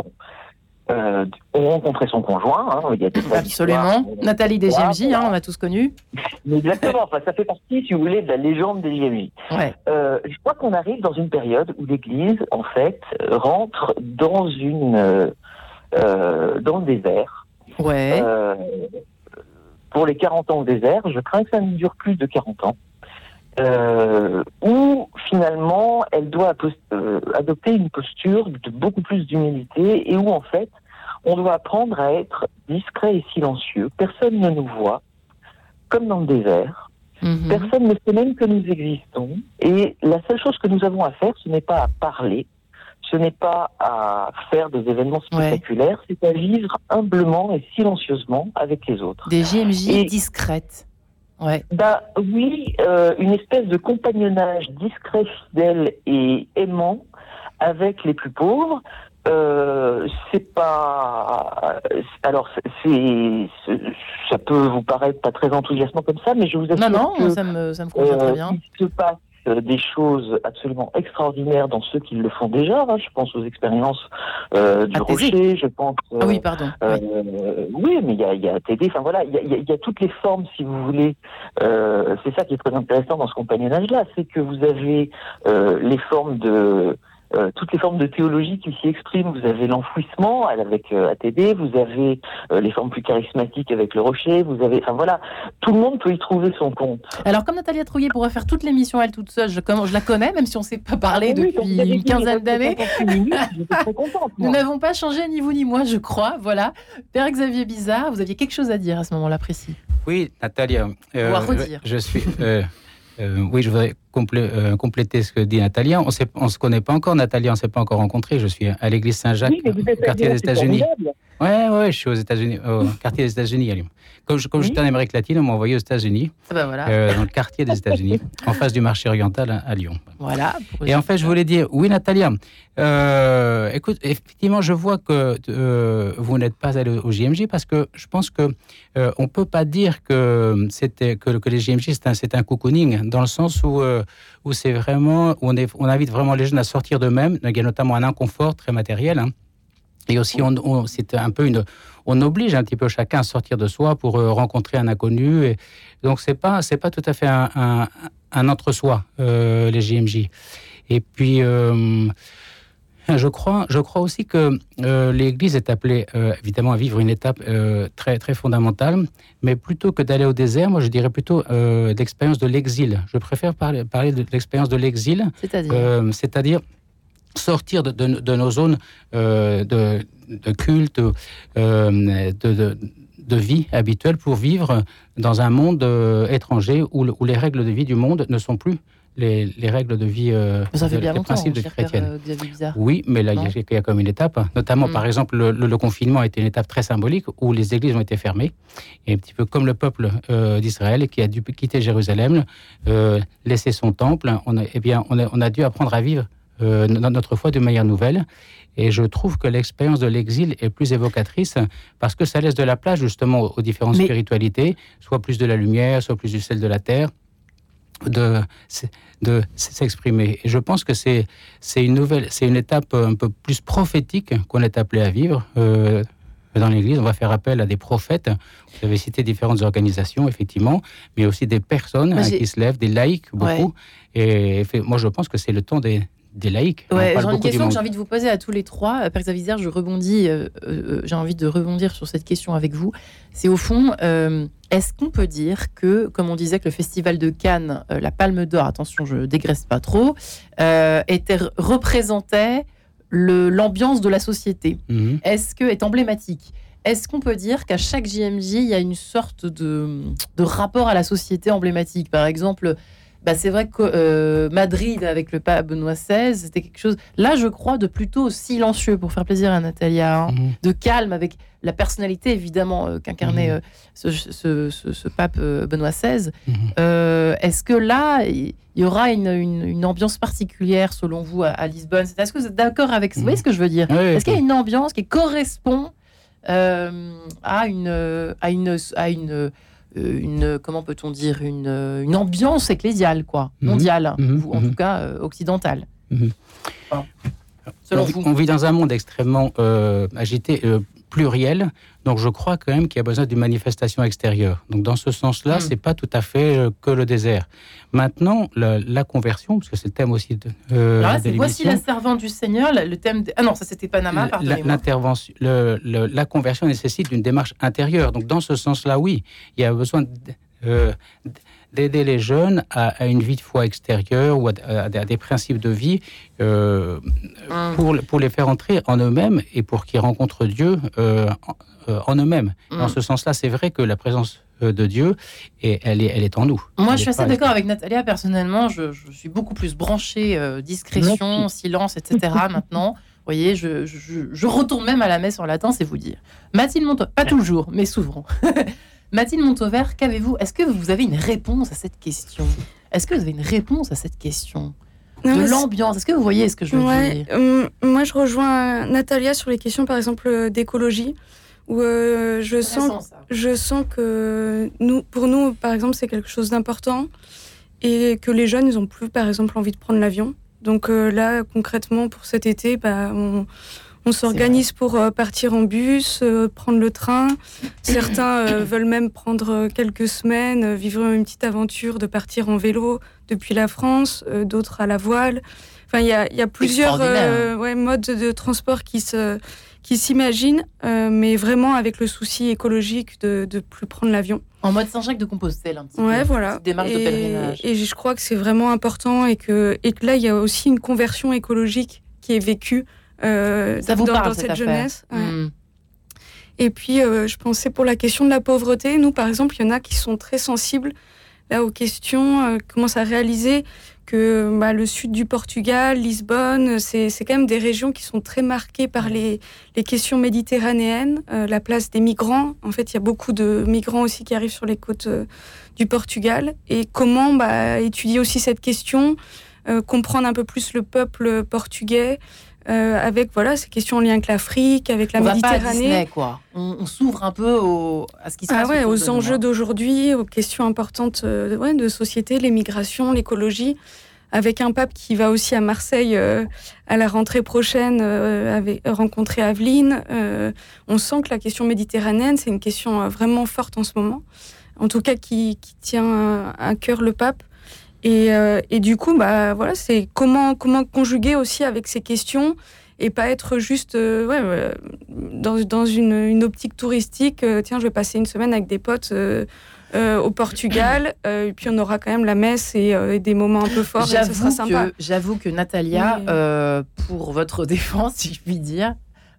Euh, on rencontrait son conjoint. Hein, il y a Absolument. Nathalie des JMJ, hein, on a tous connu. Exactement. Enfin, ça fait partie, si vous voulez, de la légende des JMJ. Ouais. Euh, je crois qu'on arrive dans une période où l'Église, en fait, rentre dans une dans le désert. Ouais. pour les 40 ans au désert, je crains que ça ne dure plus de 40 ans. où finalement elle doit adopter une posture de beaucoup plus d'humilité et où en fait on doit apprendre à être discret et silencieux. Personne ne nous voit, comme dans le désert. Mhm. Personne ne sait même que nous existons. Et la seule chose que nous avons à faire, ce n'est pas à parler, ce n'est pas à faire des événements spectaculaires, c'est à vivre humblement et silencieusement avec les autres. Des JMJ discrètes. Ouais. Bah oui, euh, une espèce de compagnonnage discret, fidèle et aimant avec les plus pauvres, euh, c'est pas. Alors, c'est, ça peut vous paraître pas très enthousiasmant comme ça, mais je vous assure non, non, ça me, ça me convient très bien. Il se passe des choses absolument extraordinaires dans ceux qui le font déjà. Hein. Je pense aux expériences euh, du Rocher, je pense. ah oui, pardon. Euh, oui. mais il y a, y a TD. Enfin voilà, il y a, y a, toutes les formes, si vous voulez. Euh, c'est ça qui est très intéressant dans ce compagnonnage-là, c'est que vous avez les formes de euh, toutes les formes de théologie qui s'y expriment. Vous avez l'enfouissement avec euh, ATD, vous avez euh, les formes plus charismatiques avec le rocher, vous avez, enfin voilà, tout le monde peut y trouver son compte. Alors comme Nathalie Trouillet pourrait faire toute l'émission elle toute seule, je, je la connais, même si on ne s'est pas parlé ah depuis une quinzaine d'années. Nous n'avons pas changé ni vous ni moi, je crois. Voilà. Père Xavier Bizarre, vous aviez quelque chose à dire à ce moment-là précis. Oui, Nathalie. je, je, suis. Euh, oui, je voudrais euh, compléter ce que dit Nathalie. On ne se connaît pas encore, Nathalie, on ne s'est pas encore rencontrés. Je suis à l'église Saint-Jacques, au quartier des États-Unis. Oui, ouais, je suis aux États-Unis, au quartier des États-Unis à Lyon. Comme, je, j'étais en Amérique latine, on m'a envoyé aux États-Unis, ah ben euh, dans le quartier des États-Unis, en face du marché oriental à, Lyon. Voilà. Et en fait, je voulais dire, oui, Nathalie, euh, écoute, effectivement, je vois que euh, vous n'êtes pas allé au JMJ parce que je pense que on peut pas dire que c'était que, que les JMJ c'est un, c'est un cocooning dans le sens où où c'est vraiment où on, est, on invite vraiment les jeunes à sortir d'eux-mêmes. Il y a notamment un inconfort très matériel. Hein, et aussi, on, c'est un peu une, on oblige un petit peu chacun à sortir de soi pour euh, rencontrer un inconnu. Et donc c'est pas, c'est pas tout à fait un, un, entre-soi euh, les JMJ. Et puis. Euh, je crois, je crois aussi que l'Église est appelée évidemment à vivre une étape très, très fondamentale, mais plutôt que d'aller au désert, moi je dirais plutôt l'expérience de l'exil. Je préfère parler, parler de l'expérience de l'exil, c'est-à-dire, c'est-à-dire sortir de, nos zones euh, de, culte, euh, de, vie habituelle pour vivre dans un monde euh, étranger où, les règles de vie du monde ne sont plus les, règles de vie, bien les principes de chrétienne. oui, mais là, il y, a comme une étape. Notamment, mm. par exemple, le, confinement a été une étape très symbolique où les églises ont été fermées. Et un petit peu comme le peuple d'Israël qui a dû quitter Jérusalem, laisser son temple, on a, eh bien, on a dû apprendre à vivre euh, notre foi de manière nouvelle. Et je trouve que l'expérience de l'exil est plus évocatrice parce que ça laisse de la place justement aux différentes spiritualités, soit plus de la lumière, soit plus du sel de la terre, de, de s'exprimer. Et je pense que c'est une nouvelle, c'est une étape un peu plus prophétique qu'on est appelé à vivre. Euh, dans l'Église, on va faire appel à des prophètes. Vous avez cité différentes organisations, effectivement, mais aussi des personnes hein, qui se lèvent, des laïcs, beaucoup. Et moi, je pense que c'est le temps des, des laïcs. Ouais, j'ai une question que j'ai envie de vous poser à tous les trois. Père Xavier, je rebondis, euh, euh, j'ai envie de rebondir sur cette question avec vous. C'est au fond, euh, est-ce qu'on peut dire que, comme on disait que le festival de Cannes, la Palme d'Or, attention, je dégraisse pas trop, était représentait l'ambiance de la société? Mhm. Est-ce que est emblématique? Est-ce qu'on peut dire qu'à chaque JMJ, il y a une sorte de, de rapport à la société emblématique? Par exemple, bah, c'est vrai que euh, Madrid avec le pape Benoît XVI, c'était quelque chose, là je crois, de plutôt silencieux pour faire plaisir à Natalia, hein. mhm. de calme avec la personnalité évidemment euh, qu'incarnait mhm. euh, ce, pape Benoît XVI. Mhm. Est-ce que là, il y aura une, ambiance particulière selon vous à, Lisbonne? Est-ce que vous êtes d'accord avec ça Vous voyez ce que je veux dire? Est-ce qu'il y a une ambiance qui correspond à une, à une, à une une comment peut-on dire une, euh, une, ambiance ecclésiale quoi mhm. mondiale mhm. ou en mhm. tout cas euh, occidentale on, on, vit dans un monde extrêmement agité pluriel. Donc je crois quand même qu'il y a besoin d'une manifestation extérieure. Donc dans ce sens-là, hmm. c'est pas tout à fait euh, que le désert. Maintenant, la, conversion, parce que c'est le thème aussi de, euh, ah, Voici la servante du Seigneur, le thème. Ah non, ça c'était Panama. L'intervention, la conversion nécessite une démarche intérieure. Donc dans ce sens-là, oui, il y a besoin euh, d'aider les jeunes à, une vie de foi extérieure ou à, des principes de vie euh, hum. pour, pour les faire entrer en eux-mêmes et pour qu'ils rencontrent Dieu euh, en, eux-mêmes. Dans hum. ce sens-là, c'est vrai que la présence de Dieu, et elle, est, elle est en nous. Moi, je suis assez d'accord avec Natalia. Personnellement, je, suis beaucoup plus branchée discrétion, silence, etc. maintenant. Vous voyez, je, je, retourne même à la messe en latin, c'est vous dire. Mathilde Monto, pas toujours, mais souvent. Mathilde Montauvert, qu'avez-vous Est-ce que vous avez une réponse à cette question? Est-ce que vous avez une réponse à cette question? De l'ambiance. Est-ce que vous voyez ce que je veux dire? euh, Moi, je rejoins Natalia sur les questions, par exemple, euh, d'écologie, où euh, je, sens, je sens que nous, pour nous, par exemple, c'est quelque chose d'important et que les jeunes, ils n'ont plus, par exemple, envie de prendre l'avion. Donc là, concrètement, pour cet été, bah, on, on s'organise pour euh, partir en bus, euh, prendre le train. Certains euh, veulent même prendre quelques semaines, vivre une petite aventure de partir en vélo depuis la France, d'autres à la voile. Enfin, il y a, plusieurs modes de transport qui se qui s'imaginent, mais vraiment avec le souci écologique de ne plus prendre l'avion. En mode Saint-Jacques de Compostelle, un petit ouais, voilà. démarche et, de pèlerinage. Et je crois que c'est vraiment important et que, et que là, il y a aussi une conversion écologique qui est vécue euh, Ça vous dans, parle, cette, jeunesse. Hmm. Et puis, euh, je pensais pour la question de la pauvreté, nous, par exemple, il y en a qui sont très sensibles là, aux questions, euh, commencent à réaliser que bah, le sud du Portugal, Lisbonne, c'est quand même des régions qui sont très marquées par les, les questions méditerranéennes, euh, la place des migrants. En fait, il y a beaucoup de migrants aussi qui arrivent sur les côtes du Portugal. Et comment bah, étudier aussi cette question, comprendre un peu plus le peuple portugais, euh, avec voilà ces questions en lien avec l'Afrique, avec la Méditerranée. quoi. On, s'ouvre un peu à ce qui se ah passe. Ouais, aux enjeux d'aujourd'hui, aux questions importantes euh, ouais, de société, l'émigration, l'écologie, avec un pape qui va aussi à Marseille euh, à la rentrée prochaine avec, rencontrer Aveline. on sent que la question méditerranéenne, c'est une question vraiment forte en ce moment. En tout cas, qui, qui tient à cœur le pape. Et, euh, et, du coup, bah, voilà, c'est comment, comment conjuguer aussi avec ces questions et pas être juste euh, ouais, euh, dans, dans une, une, optique touristique. tiens, je vais passer une semaine avec des potes au Portugal, et puis on aura quand même la messe et, des moments un peu forts. J'avoue que, que Natalia, pour votre défense, si je puis dire,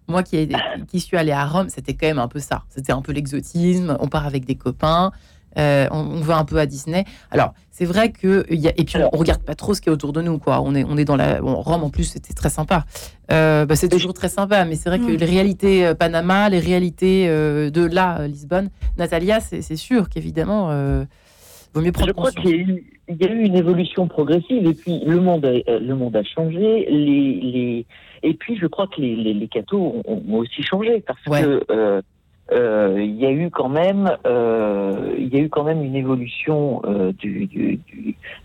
moi qui, qui suis allée à Rome, c'était quand même un peu ça. C'était un peu l'exotisme. On part avec des copains. Euh, on, va un peu à Disney. Alors, c'est vrai que y a, et puis on, regarde pas trop ce qui est autour de nous, quoi. On est, on est dans la Rome en plus, c'était très sympa. Euh, bah, c'est toujours très sympa, mais c'est vrai que les réalités euh, Panama, les réalités de là Lisbonne, Natalia, c'est sûr qu'évidemment, vaut mieux prendre. Je crois qu'il y, a eu une évolution progressive et puis le monde a, le monde a changé. Les, les... Et puis je crois que les, les, cathos ont, aussi changé parce que euh, il y a eu quand même, euh, il y a eu quand même une évolution euh, du,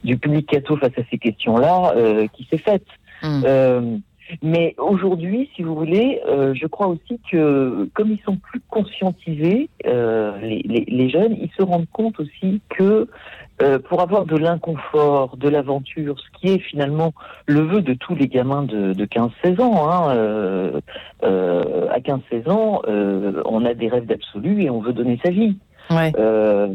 du, public catho face à ces questions-là qui s'est faite. Hum. mais aujourd'hui, si vous voulez, je crois aussi que comme ils sont plus conscientisés, les, les, les, jeunes, ils se rendent compte aussi que euh, pour avoir de l'inconfort, de l'aventure, ce qui est finalement le vœu de tous les gamins de, de 15-16 ans. Hein, euh, euh, à 15-16 ans, euh, on a des rêves d'absolu et on veut donner sa vie. Ouais. Euh,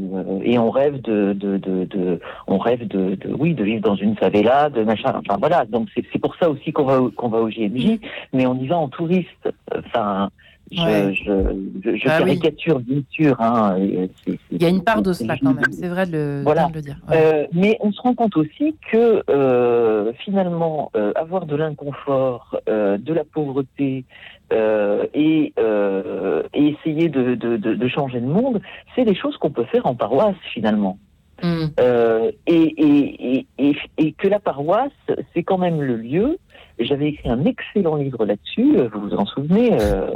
et on rêve de, de, de, de on rêve de, oui, de vivre dans une favela, de machin. Enfin voilà. Donc c'est pour ça aussi qu'on va qu'on va au GMJ, mais on y va en touriste. Enfin, je, je, ah caricature, bien sûr. Hein, Il y a une part de cela quand même, c'est vrai de le, voilà. le dire. Euh, mais on se rend compte aussi que euh, finalement, euh, avoir de l'inconfort, de la pauvreté et, et, essayer de, de, de, changer le monde, c'est des choses qu'on peut faire en paroisse finalement. Hmm. Et, et, et, et, que la paroisse, c'est quand même le lieu j'avais écrit un excellent livre là-dessus, euh, vous vous en souvenez, euh,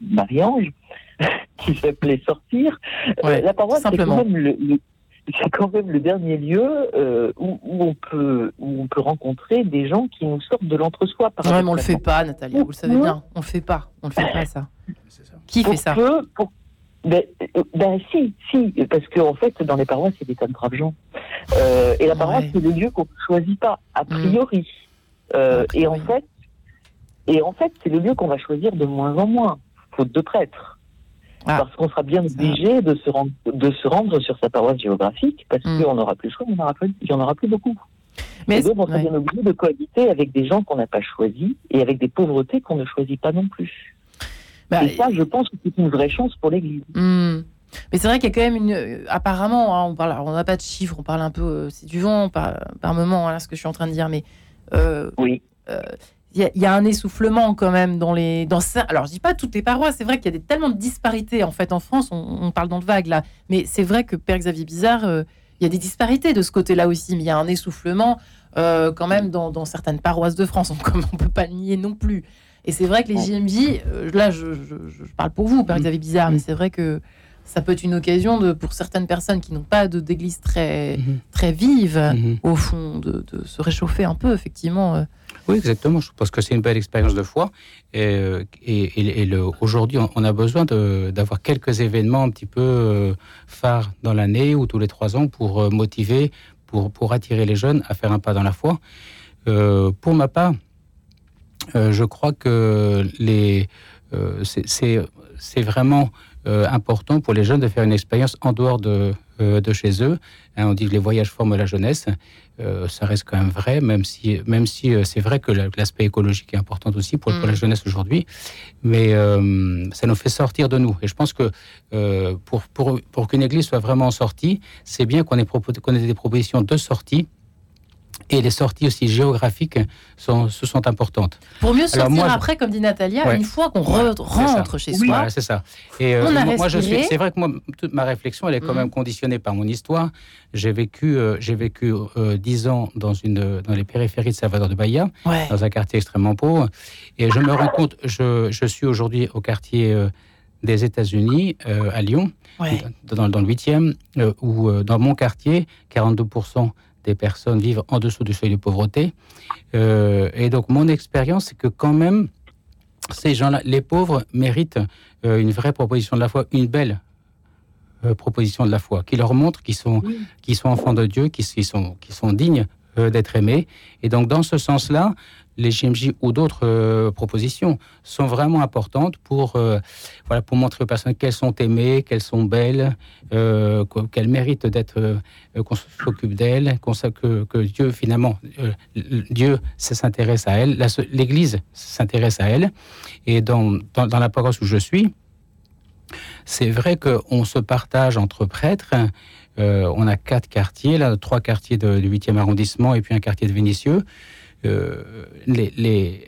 Marie-Ange, qui s'appelait Sortir. Euh, la paroisse, c'est quand même le, c'est quand même le dernier lieu euh, où, où, on peut où on peut rencontrer des gens qui nous sortent de l'entre-soi. Non, mais on le fait pas, Nathalie. Vous le savez bien, on le fait pas, on le fait pas ça. Qui fait ça ben, ben, si, si, parce qu'en en fait, dans les paroisses, il y a des tas de braves gens. Euh, et la paroisse, c'est le lieu qu'on ne choisit pas, a mm. priori. Euh, et en fait, et en fait, c'est le lieu qu'on va choisir de moins en moins, faute de prêtres. Ah. Parce qu'on sera bien obligé de se, rendre, de se rendre sur sa paroisse géographique, parce mm. qu'on n'aura plus le choix, il n'y en, aura plus, il y en aura plus beaucoup. Mais et donc, on sera bien obligé de cohabiter avec des gens qu'on n'a pas choisis et avec des pauvretés qu'on ne choisit pas non plus. Bah, et ça, je pense que c'est une vraie chance pour l'Église. Hmm. Mais c'est vrai qu'il y a quand même une. Apparemment, hein, on parle, on n'a pas de chiffres, on parle un peu. Euh, c'est du vent par, par moment, hein, ce que je suis en train de dire, mais. Euh, oui. Euh, il y, a un essoufflement quand même dans les. Dans. Alors, je dis pas toutes les paroisses, c'est vrai qu'il y a des, tellement de disparités en fait en France, on, parle dans le vague là, mais c'est vrai que Père Xavier Bizarre, il y a des disparités de ce côté-là aussi, mais il y a un essoufflement quand même dans, dans, certaines paroisses de France, on ne peut pas le nier non plus. Et c'est vrai que les JMJ, euh, là, je, parle pour vous, Père Xavier Bizarre, mais c'est vrai que ça peut être une occasion de, pour certaines personnes qui n'ont pas d'église très, mhm. très vive, mhm. au fond, de, se réchauffer un peu, effectivement. Euh. Oui, exactement. Je pense que c'est une belle expérience de foi. Et, euh, et, aujourd'hui, on a besoin d'avoir quelques événements un petit peu phares dans l'année ou tous les trois ans pour motiver, pour, pour attirer les jeunes à faire un pas dans la foi. pour ma part, je crois que les, euh, c'est vraiment euh, important pour les jeunes de faire une expérience en dehors de, de chez eux. Hein, on dit que les voyages forment la jeunesse. ça reste quand même vrai, même si, même si c'est vrai que l'aspect écologique est important aussi pour, pour la mm. jeunesse aujourd'hui, mais ça nous fait sortir de nous. Et je pense que pour, pour, pour qu'une église soit vraiment sortie, c'est bien qu'on ait, qu ait des propositions de sortie et les sorties aussi géographiques sont, ce sont importantes. Pour mieux sortir après, comme dit Natalia, une fois qu'on rentre chez soi. c'est ça. Et euh, moi, je suis. C'est vrai que moi, toute ma réflexion, elle est quand mm. même conditionnée par mon histoire. J'ai vécu, euh, j'ai vécu euh, dix ans dans une, dans les périphéries de Salvador de Bahia, dans un quartier extrêmement pauvre, et je me rends compte. Je, je suis aujourd'hui au quartier des États-Unis, à Lyon, dans, dans, le 8e, où dans mon quartier, 42 des personnes vivent en dessous du seuil de pauvreté. Euh, et donc, mon expérience, c'est que quand même, ces gens-là, les pauvres, méritent euh, une vraie proposition de la foi, une belle euh, proposition de la foi, qui leur montre qu'ils sont, sont enfants de Dieu, qu'ils sont, qui sont dignes d'être aimés. Et donc, dans ce sens-là, les GMJ ou d'autres euh, propositions sont vraiment importantes pour, euh, voilà, pour montrer aux personnes qu'elles sont aimées, qu'elles sont belles, euh, qu'elles méritent d'être, qu'on s'occupe d'elles, que, que, Dieu finalement, Dieu s'intéresse à elles, l'Église s'intéresse à elles. Et dans, dans, la paroisse où je suis, c'est vrai qu'on se partage entre prêtres. on a quatre quartiers, là, trois quartiers du 8e arrondissement et puis un quartier de Vénitieux. Euh, les,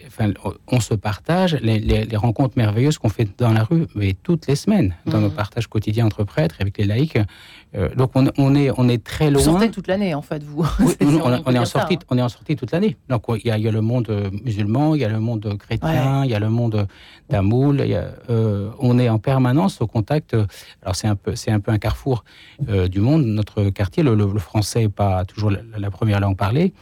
on se partage les, rencontres merveilleuses qu'on fait dans la rue, mais toutes les semaines, dans nos mmh. partages quotidiens entre prêtres, avec les laïcs. Euh, donc on, est, on est très loin. Vous sortez toute l'année, en fait, vous. on, est en sortie, on est en sortie toute l'année. Donc il y, a, le monde musulman, il y a le monde chrétien, il y a le monde d'amoul. Euh, on est en permanence au contact. Alors c'est un peu, c'est un peu un carrefour du monde. Notre quartier, le, français n'est pas toujours la, la, première langue parlée.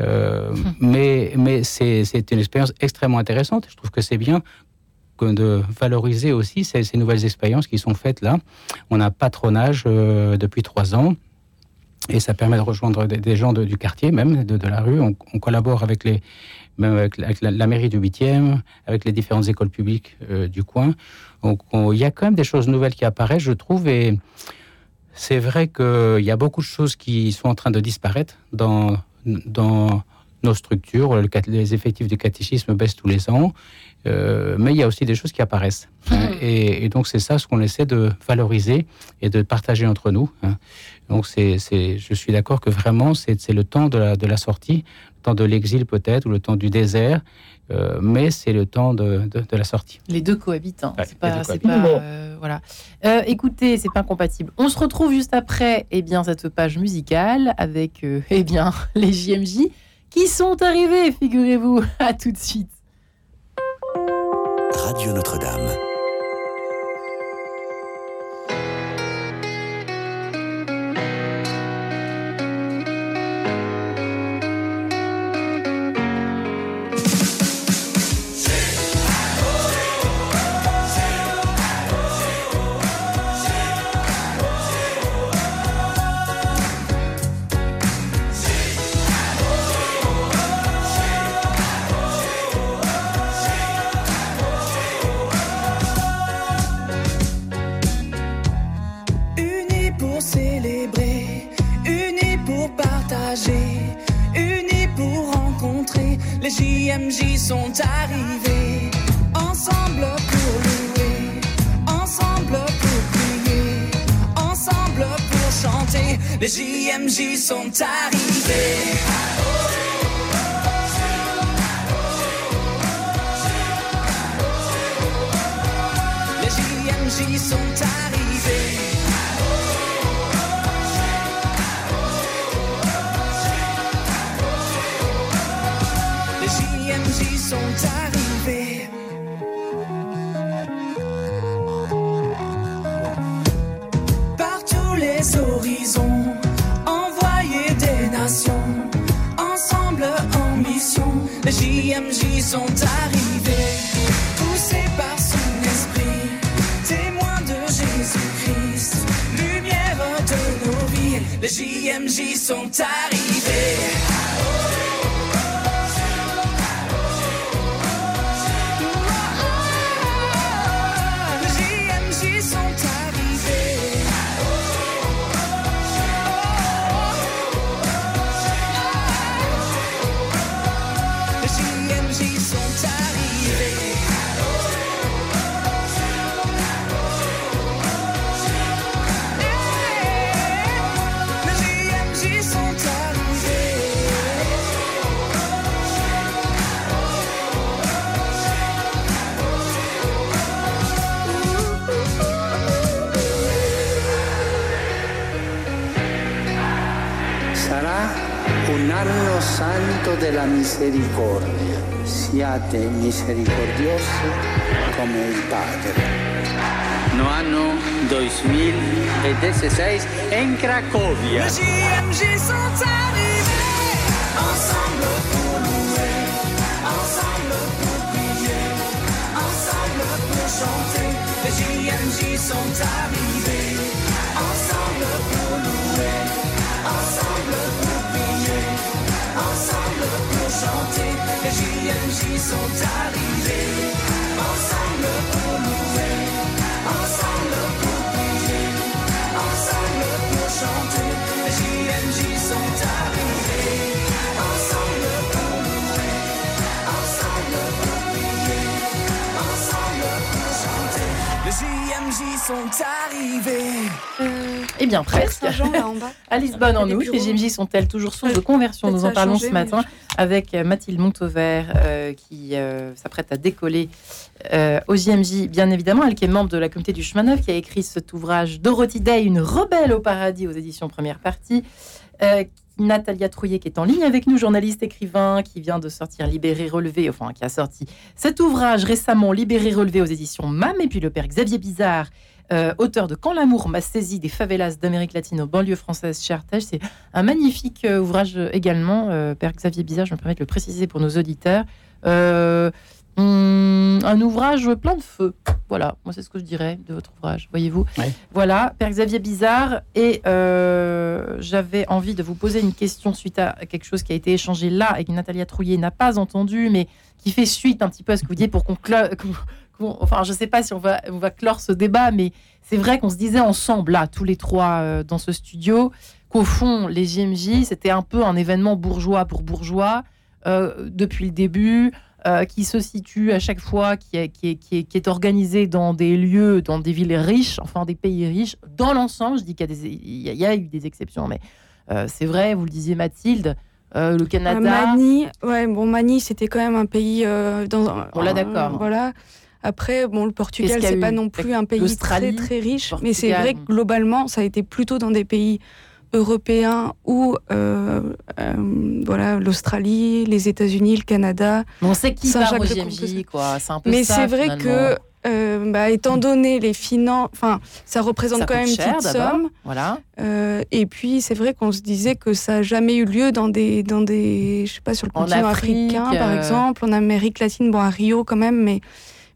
Euh, mais mais c'est une expérience extrêmement intéressante. Je trouve que c'est bien de valoriser aussi ces, nouvelles expériences qui sont faites là. On a patronage euh, depuis trois ans. Et ça permet de rejoindre des, gens du quartier, même de, la rue. On, collabore avec, les, même avec, la, mairie du 8e, avec les différentes écoles publiques euh, du coin. Donc il y a quand même des choses nouvelles qui apparaissent, je trouve. Et c'est vrai qu'il y a beaucoup de choses qui sont en train de disparaître dans, dans nos structures. les effectifs du catéchisme baissent tous les ans, euh, mais il y a aussi des choses qui apparaissent. Hein. Et, donc c'est ça ce qu'on essaie de valoriser et de partager entre nous. Hein. Donc c'est, je suis d'accord que vraiment c'est, le temps de la, de la sortie, le temps de l'exil peut-être, ou le temps du désert, euh, mais c'est le temps de, de, la sortie. Les deux cohabitent. Hein. c'est pas, euh, voilà. Euh, écoutez, c'est pas incompatible. On se retrouve juste après, eh bien, cette page musicale avec, eh bien, les JMJ qui sont arrivés, figurez-vous. À tout de suite. Radio Notre-Dame. JMJ sont arrivés. Les JMJ sont arrivés. Par tous les horizons, envoyer des nations, ensemble en mission. Les JMJ sont arrivés, JMJ sont arrivés. Santo della misericordia. Siate misericordiosi come il Padre. No anno 2016 in Cracovia. Sont arrivés. Eh bien, presque. Saint-Jean, là, en bas. À Lisbonne, en août, les. JMJ sont-elles toujours source de conversion Nous en parlons changé, ce mais matin avec euh, Mathilde Montauvert, euh, qui euh, s'apprête à décoller euh, aux JMJ, bien évidemment. Elle qui est membre de la communauté du chemin neuf, qui a écrit cet ouvrage Dorothy Day, une rebelle au paradis aux éditions première partie. Euh, Natalia Trouillet, qui est en ligne avec nous, journaliste, écrivain, qui vient de sortir Libéré, relevé, enfin, qui a sorti cet ouvrage récemment, Libéré, relevé aux éditions MAM. Et puis le père Xavier Bizarre, euh, auteur de Quand l'amour m'a saisi des favelas d'Amérique latine aux banlieues françaises chez Artege. C'est un magnifique euh, ouvrage également, euh, Père Xavier Bizarre, je me permets de le préciser pour nos auditeurs. Hum, un ouvrage plein de feu. Voilà, moi c'est ce que je dirais de votre ouvrage, voyez-vous. Ouais. Voilà, Père Xavier Bizarre. Et euh, j'avais envie de vous poser une question suite à quelque chose qui a été échangé là et que Natalia Trouillet n'a pas entendu, mais qui fait suite un petit peu à ce que vous disiez pour qu'on clo- qu'on- Enfin, je ne sais pas si on va, on va clore ce débat, mais c'est vrai qu'on se disait ensemble, là, tous les trois euh, dans ce studio, qu'au fond, les JMJ, c'était un peu un événement bourgeois pour bourgeois euh, depuis le début, euh, qui se situe à chaque fois, qui est, qui, est, qui, est, qui est organisé dans des lieux, dans des villes riches, enfin des pays riches. Dans l'ensemble, je dis qu'il y, a des- il y a- il y a eu des exceptions, mais euh, c'est vrai, vous le disiez Mathilde, euh, le Canada. Mani, ouais, bon, Mani, c'était quand même un pays dans. Bon, là, d'accord. Voilà. Après, bon, le Portugal, c'est pas non plus un pays très très riche, mais c'est vrai que globalement, ça a été plutôt dans des pays européens ou euh, euh, voilà l'Australie, les États-Unis, le Canada. Mais on sait qui part au. JMJ, quoi. C'est un peu Mais c'est vrai finalement. que, euh, bah, étant donné les finances, enfin, ça représente Ça quand même une petite somme. Voilà. Euh, et puis, c'est vrai qu'on se disait que ça n'a jamais eu lieu dans des, dans des, je sais pas, sur le En continent Afrique, africain, par exemple, en Amérique latine, bon, à Rio quand même, mais,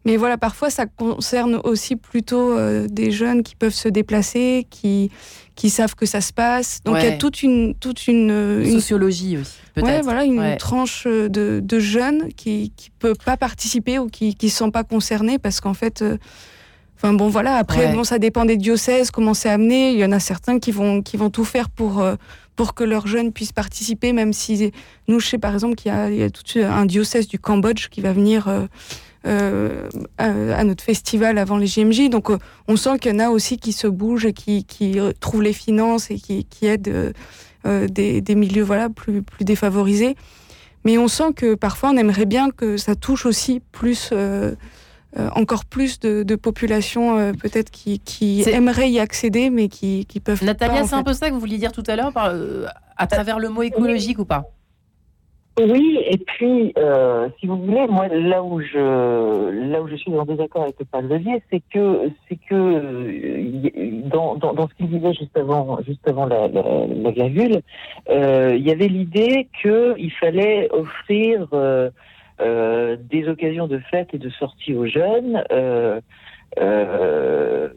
mais voilà, parfois ça concerne aussi plutôt euh, des jeunes qui peuvent se déplacer, qui, qui savent que ça se passe. Donc, il y a toute une, toute une, une Sociologie aussi, peut-être. Ouais, voilà, une Ouais. tranche de, de jeunes qui ne peuvent pas participer ou qui ne sont pas concernés parce qu'en fait. euh, Enfin bon, voilà, après, Ouais. bon, ça dépend des diocèses, comment c'est amené. Il y en a certains qui vont, qui vont tout faire pour, euh, pour que leurs jeunes puissent participer, même si nous, je sais par exemple qu'il y, a tout un diocèse du Cambodge qui va venir euh, à, notre festival avant les JMJ. Donc on sent qu'il y en a aussi qui se bougent et qui, qui trouvent les finances et qui, qui aident des, des, milieux voilà, plus, plus défavorisés. Mais on sent que parfois on aimerait bien que ça touche aussi plus euh, encore plus de, de populations euh, peut-être qui, qui aimeraient y accéder, mais qui, qui peuvent Natalia, c'est un peu ça que vous vouliez dire tout à l'heure, euh, à travers le mot écologique ou pas? Oui, et puis, si vous voulez, moi, là où je, là où je suis en désaccord avec le Paul Levier, c'est que, c'est que dans, dans, dans, ce qu'il disait juste avant, juste avant la, la, la virgule, il y avait l'idée qu'il fallait offrir euh, des occasions de fête et de sortie aux jeunes. Euh, euh,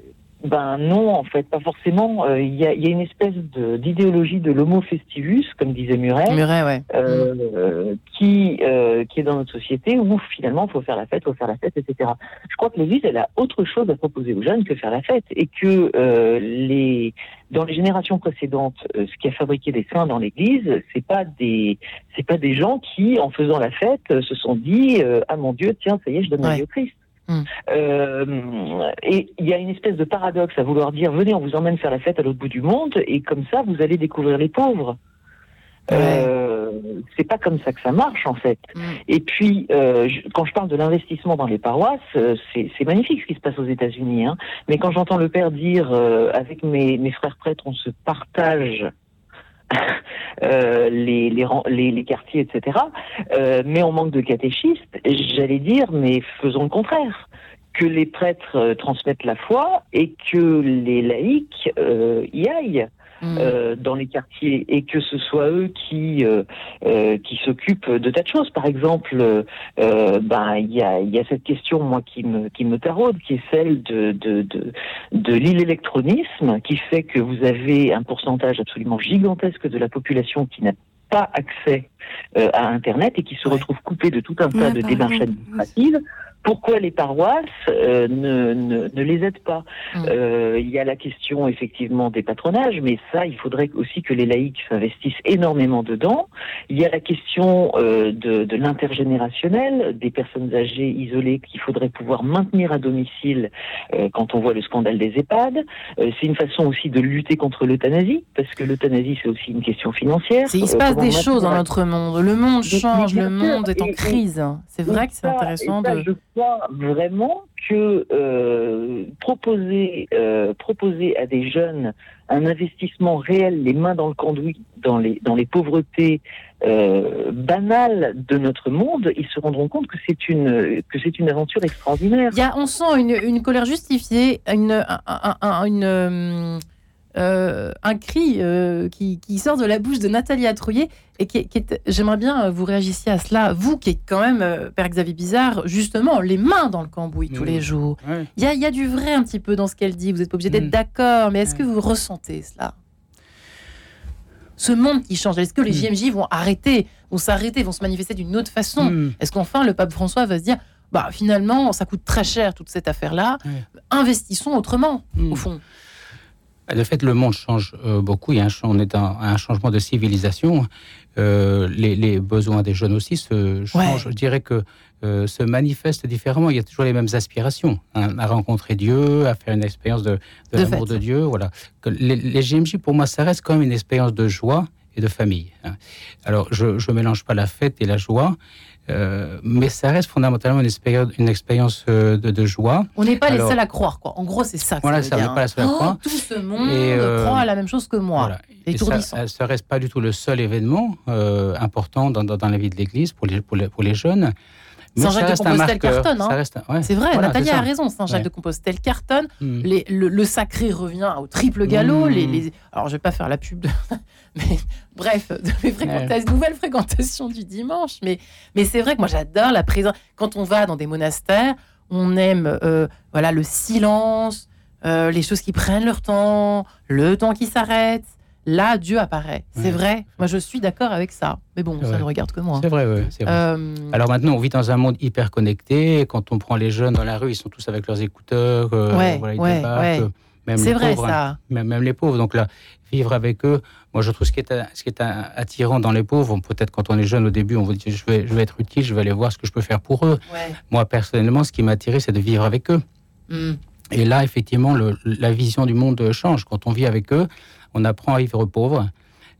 ben non, en fait, pas forcément. Il y, a, y, a, une espèce d'idéologie de, l'homo festivus, comme disait Muret, Muret ouais. euh, qui, euh, qui est dans notre société où finalement il faut faire la fête, il faut faire la fête, etc. Je crois que l'Église, elle a autre chose à proposer aux jeunes que faire la fête et que euh, les dans les générations précédentes, ce qui a fabriqué des saints dans l'Église, c'est pas des c'est pas des gens qui, en faisant la fête, se sont dit ah mon Dieu, tiens, ça y est, je donne ma vie au Christ. Mm. Euh, et il y a une espèce de paradoxe à vouloir dire venez, on vous emmène faire la fête à l'autre bout du monde, et comme ça, vous allez découvrir les pauvres. Euh, c'est pas comme ça que ça marche en fait. Mm. Et puis, euh, quand je parle de l'investissement dans les paroisses, euh, c'est magnifique ce qui se passe aux États-Unis. Hein. Mais quand j'entends le père dire avec mes, mes frères prêtres, on se partage euh, les, les, les, quartiers, etc. Euh, mais on manque de catéchistes. J'allais dire, mais faisons le contraire. Que les prêtres euh, transmettent la foi et que les laïcs y aillent. Mm. Euh, dans les quartiers et que ce soit eux qui euh, euh, qui s'occupent de tas de choses. Par exemple, ben il y a il y a cette question moi qui me qui me taraude, qui est celle de de de, de l'électronisme, qui fait que vous avez un pourcentage absolument gigantesque de la population qui n'a pas accès à Internet et qui se retrouve coupé de tout un tas de démarches administratives pourquoi les paroisses euh, ne, ne, ne, les aident pas mm. euh, Il y a la question effectivement des patronages, mais ça, il faudrait aussi que les laïcs s'investissent énormément dedans. Il y a la question euh, de, de l'intergénérationnel, des personnes âgées isolées qu'il faudrait pouvoir maintenir à domicile euh, quand on voit le scandale des EHPAD. Euh, c'est une façon aussi de lutter contre l'euthanasie, parce que l'euthanasie, c'est aussi une question financière. Il se passe des choses dans notre monde. Le monde change, le monde est en crise. C'est vrai que c'est intéressant de vraiment que euh, proposer, euh, proposer à des jeunes un investissement réel, les mains dans le conduit, dans les, dans les pauvretés euh, banales de notre monde, ils se rendront compte que c'est une, que c'est une aventure extraordinaire. Y a, on sent une, une colère justifiée, une, une euh, un cri euh, qui, sort de la bouche de Nathalie Atrouillet et qui, j'aimerais bien euh, vous réagissiez à cela, vous qui êtes quand même, Père Xavier Bizarre, justement, les mains dans le cambouis tous les jours. Il y, a, du vrai un petit peu dans ce qu'elle dit, vous n'êtes pas obligé d'être mm. d'accord, mais est-ce que vous ressentez cela? Ce monde qui change Est-ce que les JMJ mm. vont arrêter, vont s'arrêter, vont se manifester d'une autre façon? Est-ce qu'enfin le pape François va se dire bah finalement ça coûte très cher toute cette affaire-là, investissons autrement au fond de fait, le monde change euh, beaucoup. Il y a un, on est dans un changement de civilisation. Euh, les, besoins des jeunes aussi se changent. Je dirais que euh, se manifestent différemment. Il y a toujours les mêmes aspirations hein, à rencontrer Dieu, à faire une expérience de, l'amour de Dieu. Voilà. Les, les, GMJ, pour moi, ça reste quand même une expérience de joie et de famille. Hein. Alors, je ne mélange pas la fête et la joie. Euh, mais ça reste fondamentalement une expérience, une expérience euh, de, joie. On n'est pas les seuls à croire, quoi. En gros, c'est ça. voilà, ça, on n'est pas les seuls à croire. Oh, tout ce monde euh, croit à la même chose que moi. Voilà. Et ça, ça reste pas du tout le seul événement important dans, dans, la vie de l'Église pour les, pour les, pour les jeunes. Saint-Jacques de Compostelle cartonne. Hein. C'est vrai, Nathalie a raison. Saint-Jacques de Compostelle cartonne. Les, le, sacré revient au triple galop. Les, les... Alors, je vais pas faire la pub de. mais, bref, de mes fréquentations, nouvelles fréquentations du dimanche. Mais, mais c'est vrai que moi, j'adore la présence. Quand on va dans des monastères, on aime euh, voilà, le silence, euh, les choses qui prennent leur temps, le temps qui s'arrête là, Dieu apparaît. C'est vrai. Moi, je suis d'accord avec ça. Mais bon, ça ne regarde que moi. C'est vrai, oui. Euh, Alors maintenant, on vit dans un monde hyper connecté. Quand on prend les jeunes dans la rue, ils sont tous avec leurs écouteurs. Euh, voilà, ils C'est vrai ça. Même, même, les pauvres. Donc là, vivre avec eux, moi je trouve ce qui est, ce qui est attirant dans les pauvres, peut-être quand on est jeune au début, on vous dit je vais, je vais être utile, je vais aller voir ce que je peux faire pour eux. Moi personnellement, ce qui m'a attiré, c'est de vivre avec eux. Hmm. Et là, effectivement, la vision du monde change. Quand on vit avec eux, on apprend à vivre pauvre.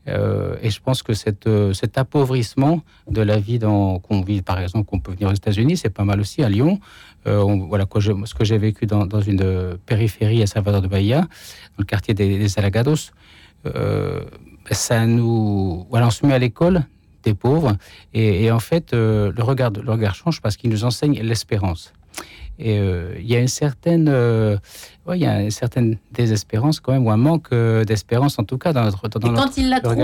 Euh, et je pense que cette, euh, cet appauvrissement de la vie qu'on vit, par exemple, qu'on peut venir aux États-Unis, c'est pas mal aussi à Lyon. Euh, voilà ce que j'ai vécu dans, une périphérie à Salvador de Bahia, dans le quartier des, des Alagados. ça nous, on se met à l'école des pauvres, et, en fait, le regard, le regard change parce qu'il nous enseigne l'espérance. Et euh, il y a une certaine, euh, il y a une certaine désespérance quand même, ou un manque euh, d'espérance en tout cas dans notre dans Et quand il la trouve,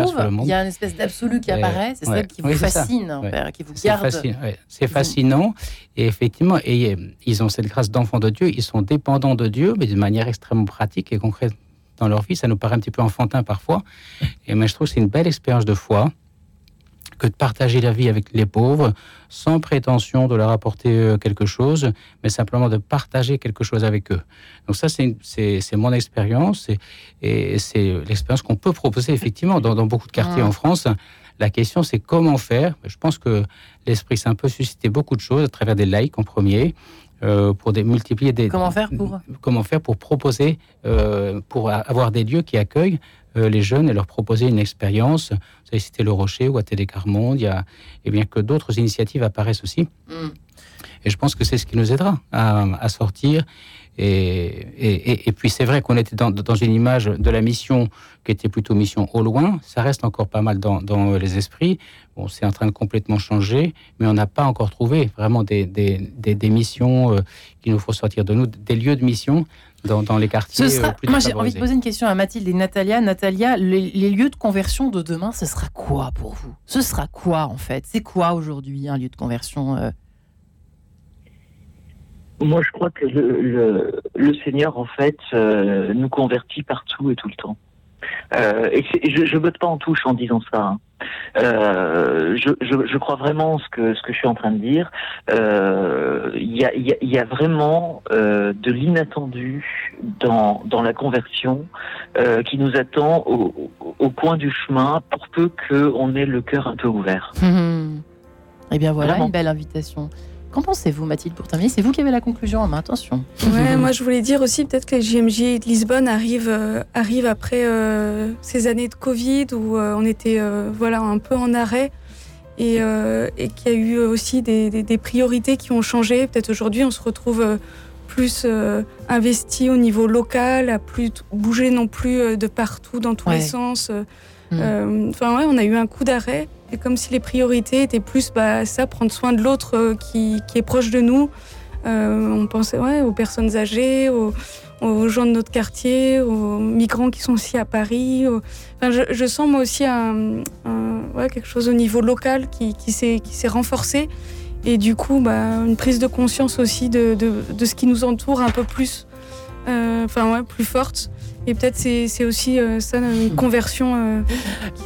il y a une espèce d'absolu qui apparaît, c'est celle qui vous fascine, qui vous garde. C'est fascinant. Et effectivement, et, ils ont cette grâce d'enfants de Dieu, ils sont dépendants de Dieu, mais d'une manière extrêmement pratique et concrète dans leur vie. Ça nous paraît un petit peu enfantin parfois. Et mais je trouve que c'est une belle expérience de foi que de partager la vie avec les pauvres, sans prétention de leur apporter euh, quelque chose, mais simplement de partager quelque chose avec eux. Donc ça, c'est mon expérience et, c'est l'expérience qu'on peut proposer effectivement dans, beaucoup de quartiers ah. en France. La question, c'est comment faire. Je pense que l'Esprit Saint peut susciter beaucoup de choses à travers des likes en premier, euh, pour des, multiplier des... Comment faire pour Comment faire pour proposer, euh, pour avoir des lieux qui accueillent les jeunes et leur proposer une expérience. Vous avez cité Le Rocher ou à Télécarmonde, il y a, et bien que d'autres initiatives apparaissent aussi. Mm. Et je pense que c'est ce qui nous aidera à, sortir. Et, et, puis c'est vrai qu'on était dans, une image de la mission qui était plutôt mission au loin. Ça reste encore pas mal dans, les esprits. Bon, c'est en train de complètement changer, mais on n'a pas encore trouvé vraiment des, des, missions euh, qui nous font sortir de nous, des lieux de mission dans, les quartiers. Ce euh, moi, j'ai envie de poser une question à Mathilde et Natalia. Natalia, les, lieux de conversion de demain, ce sera quoi pour vous? Ce sera quoi en fait? C'est quoi aujourd'hui un lieu de conversion euh? Moi, je crois que le, le, Seigneur, en fait, euh, nous convertit partout et tout le temps. Et je ne botte pas en touche en disant ça. Hein. Euh, je, je, je, crois vraiment ce que ce que je suis en train de dire. Euh, il y, a, y, y, a, vraiment euh, de l'inattendu dans dans la conversion euh, qui nous attend au, au, coin du chemin pour peu qu'on ait le cœur un peu ouvert. Hum. Eh bien voilà une belle invitation. Qu'en pensez-vous, Mathilde, pour terminer C'est vous qui avez la conclusion en main, attention. Ouais, moi je voulais dire aussi peut-être que les JMJ de Lisbonne arrivent, euh, arrivent après euh, ces années de Covid où euh, on était voilà, un peu en arrêt et, et qu'il y a eu aussi des, des, priorités qui ont changé. Peut-être aujourd'hui on se retrouve plus investi au niveau local, à plus bouger non plus de partout, dans tous les sens. Mm. Enfin, ouais, on a eu un coup d'arrêt. Et comme si les priorités étaient plus bah, ça, prendre soin de l'autre euh, qui, qui, est proche de nous. Euh, on pensait ouais, aux personnes âgées, aux, gens de notre quartier, aux migrants qui sont aussi à Paris. Enfin, je, sens moi aussi quelque chose au niveau local qui, qui s'est renforcé. Et du coup, bah, une prise de conscience aussi de, de, de, ce qui nous entoure un peu plus, euh, enfin ouais, plus forte. Et peut-être c'est aussi euh, ça, une conversion euh,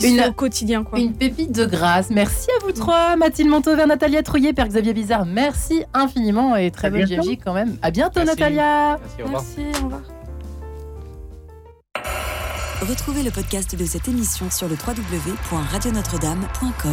une, au quotidien. Quoi. Une pépite de grâce. Merci à vous trois, Mathilde Montauvert, Natalia Trouillet, Père Xavier Bizarre. Merci infiniment et très bonne GMJ quand même. À bientôt, Natalia. Merci, au revoir. Merci, au revoir. Retrouvez le podcast de cette émission sur le www.radionotre-dame.com.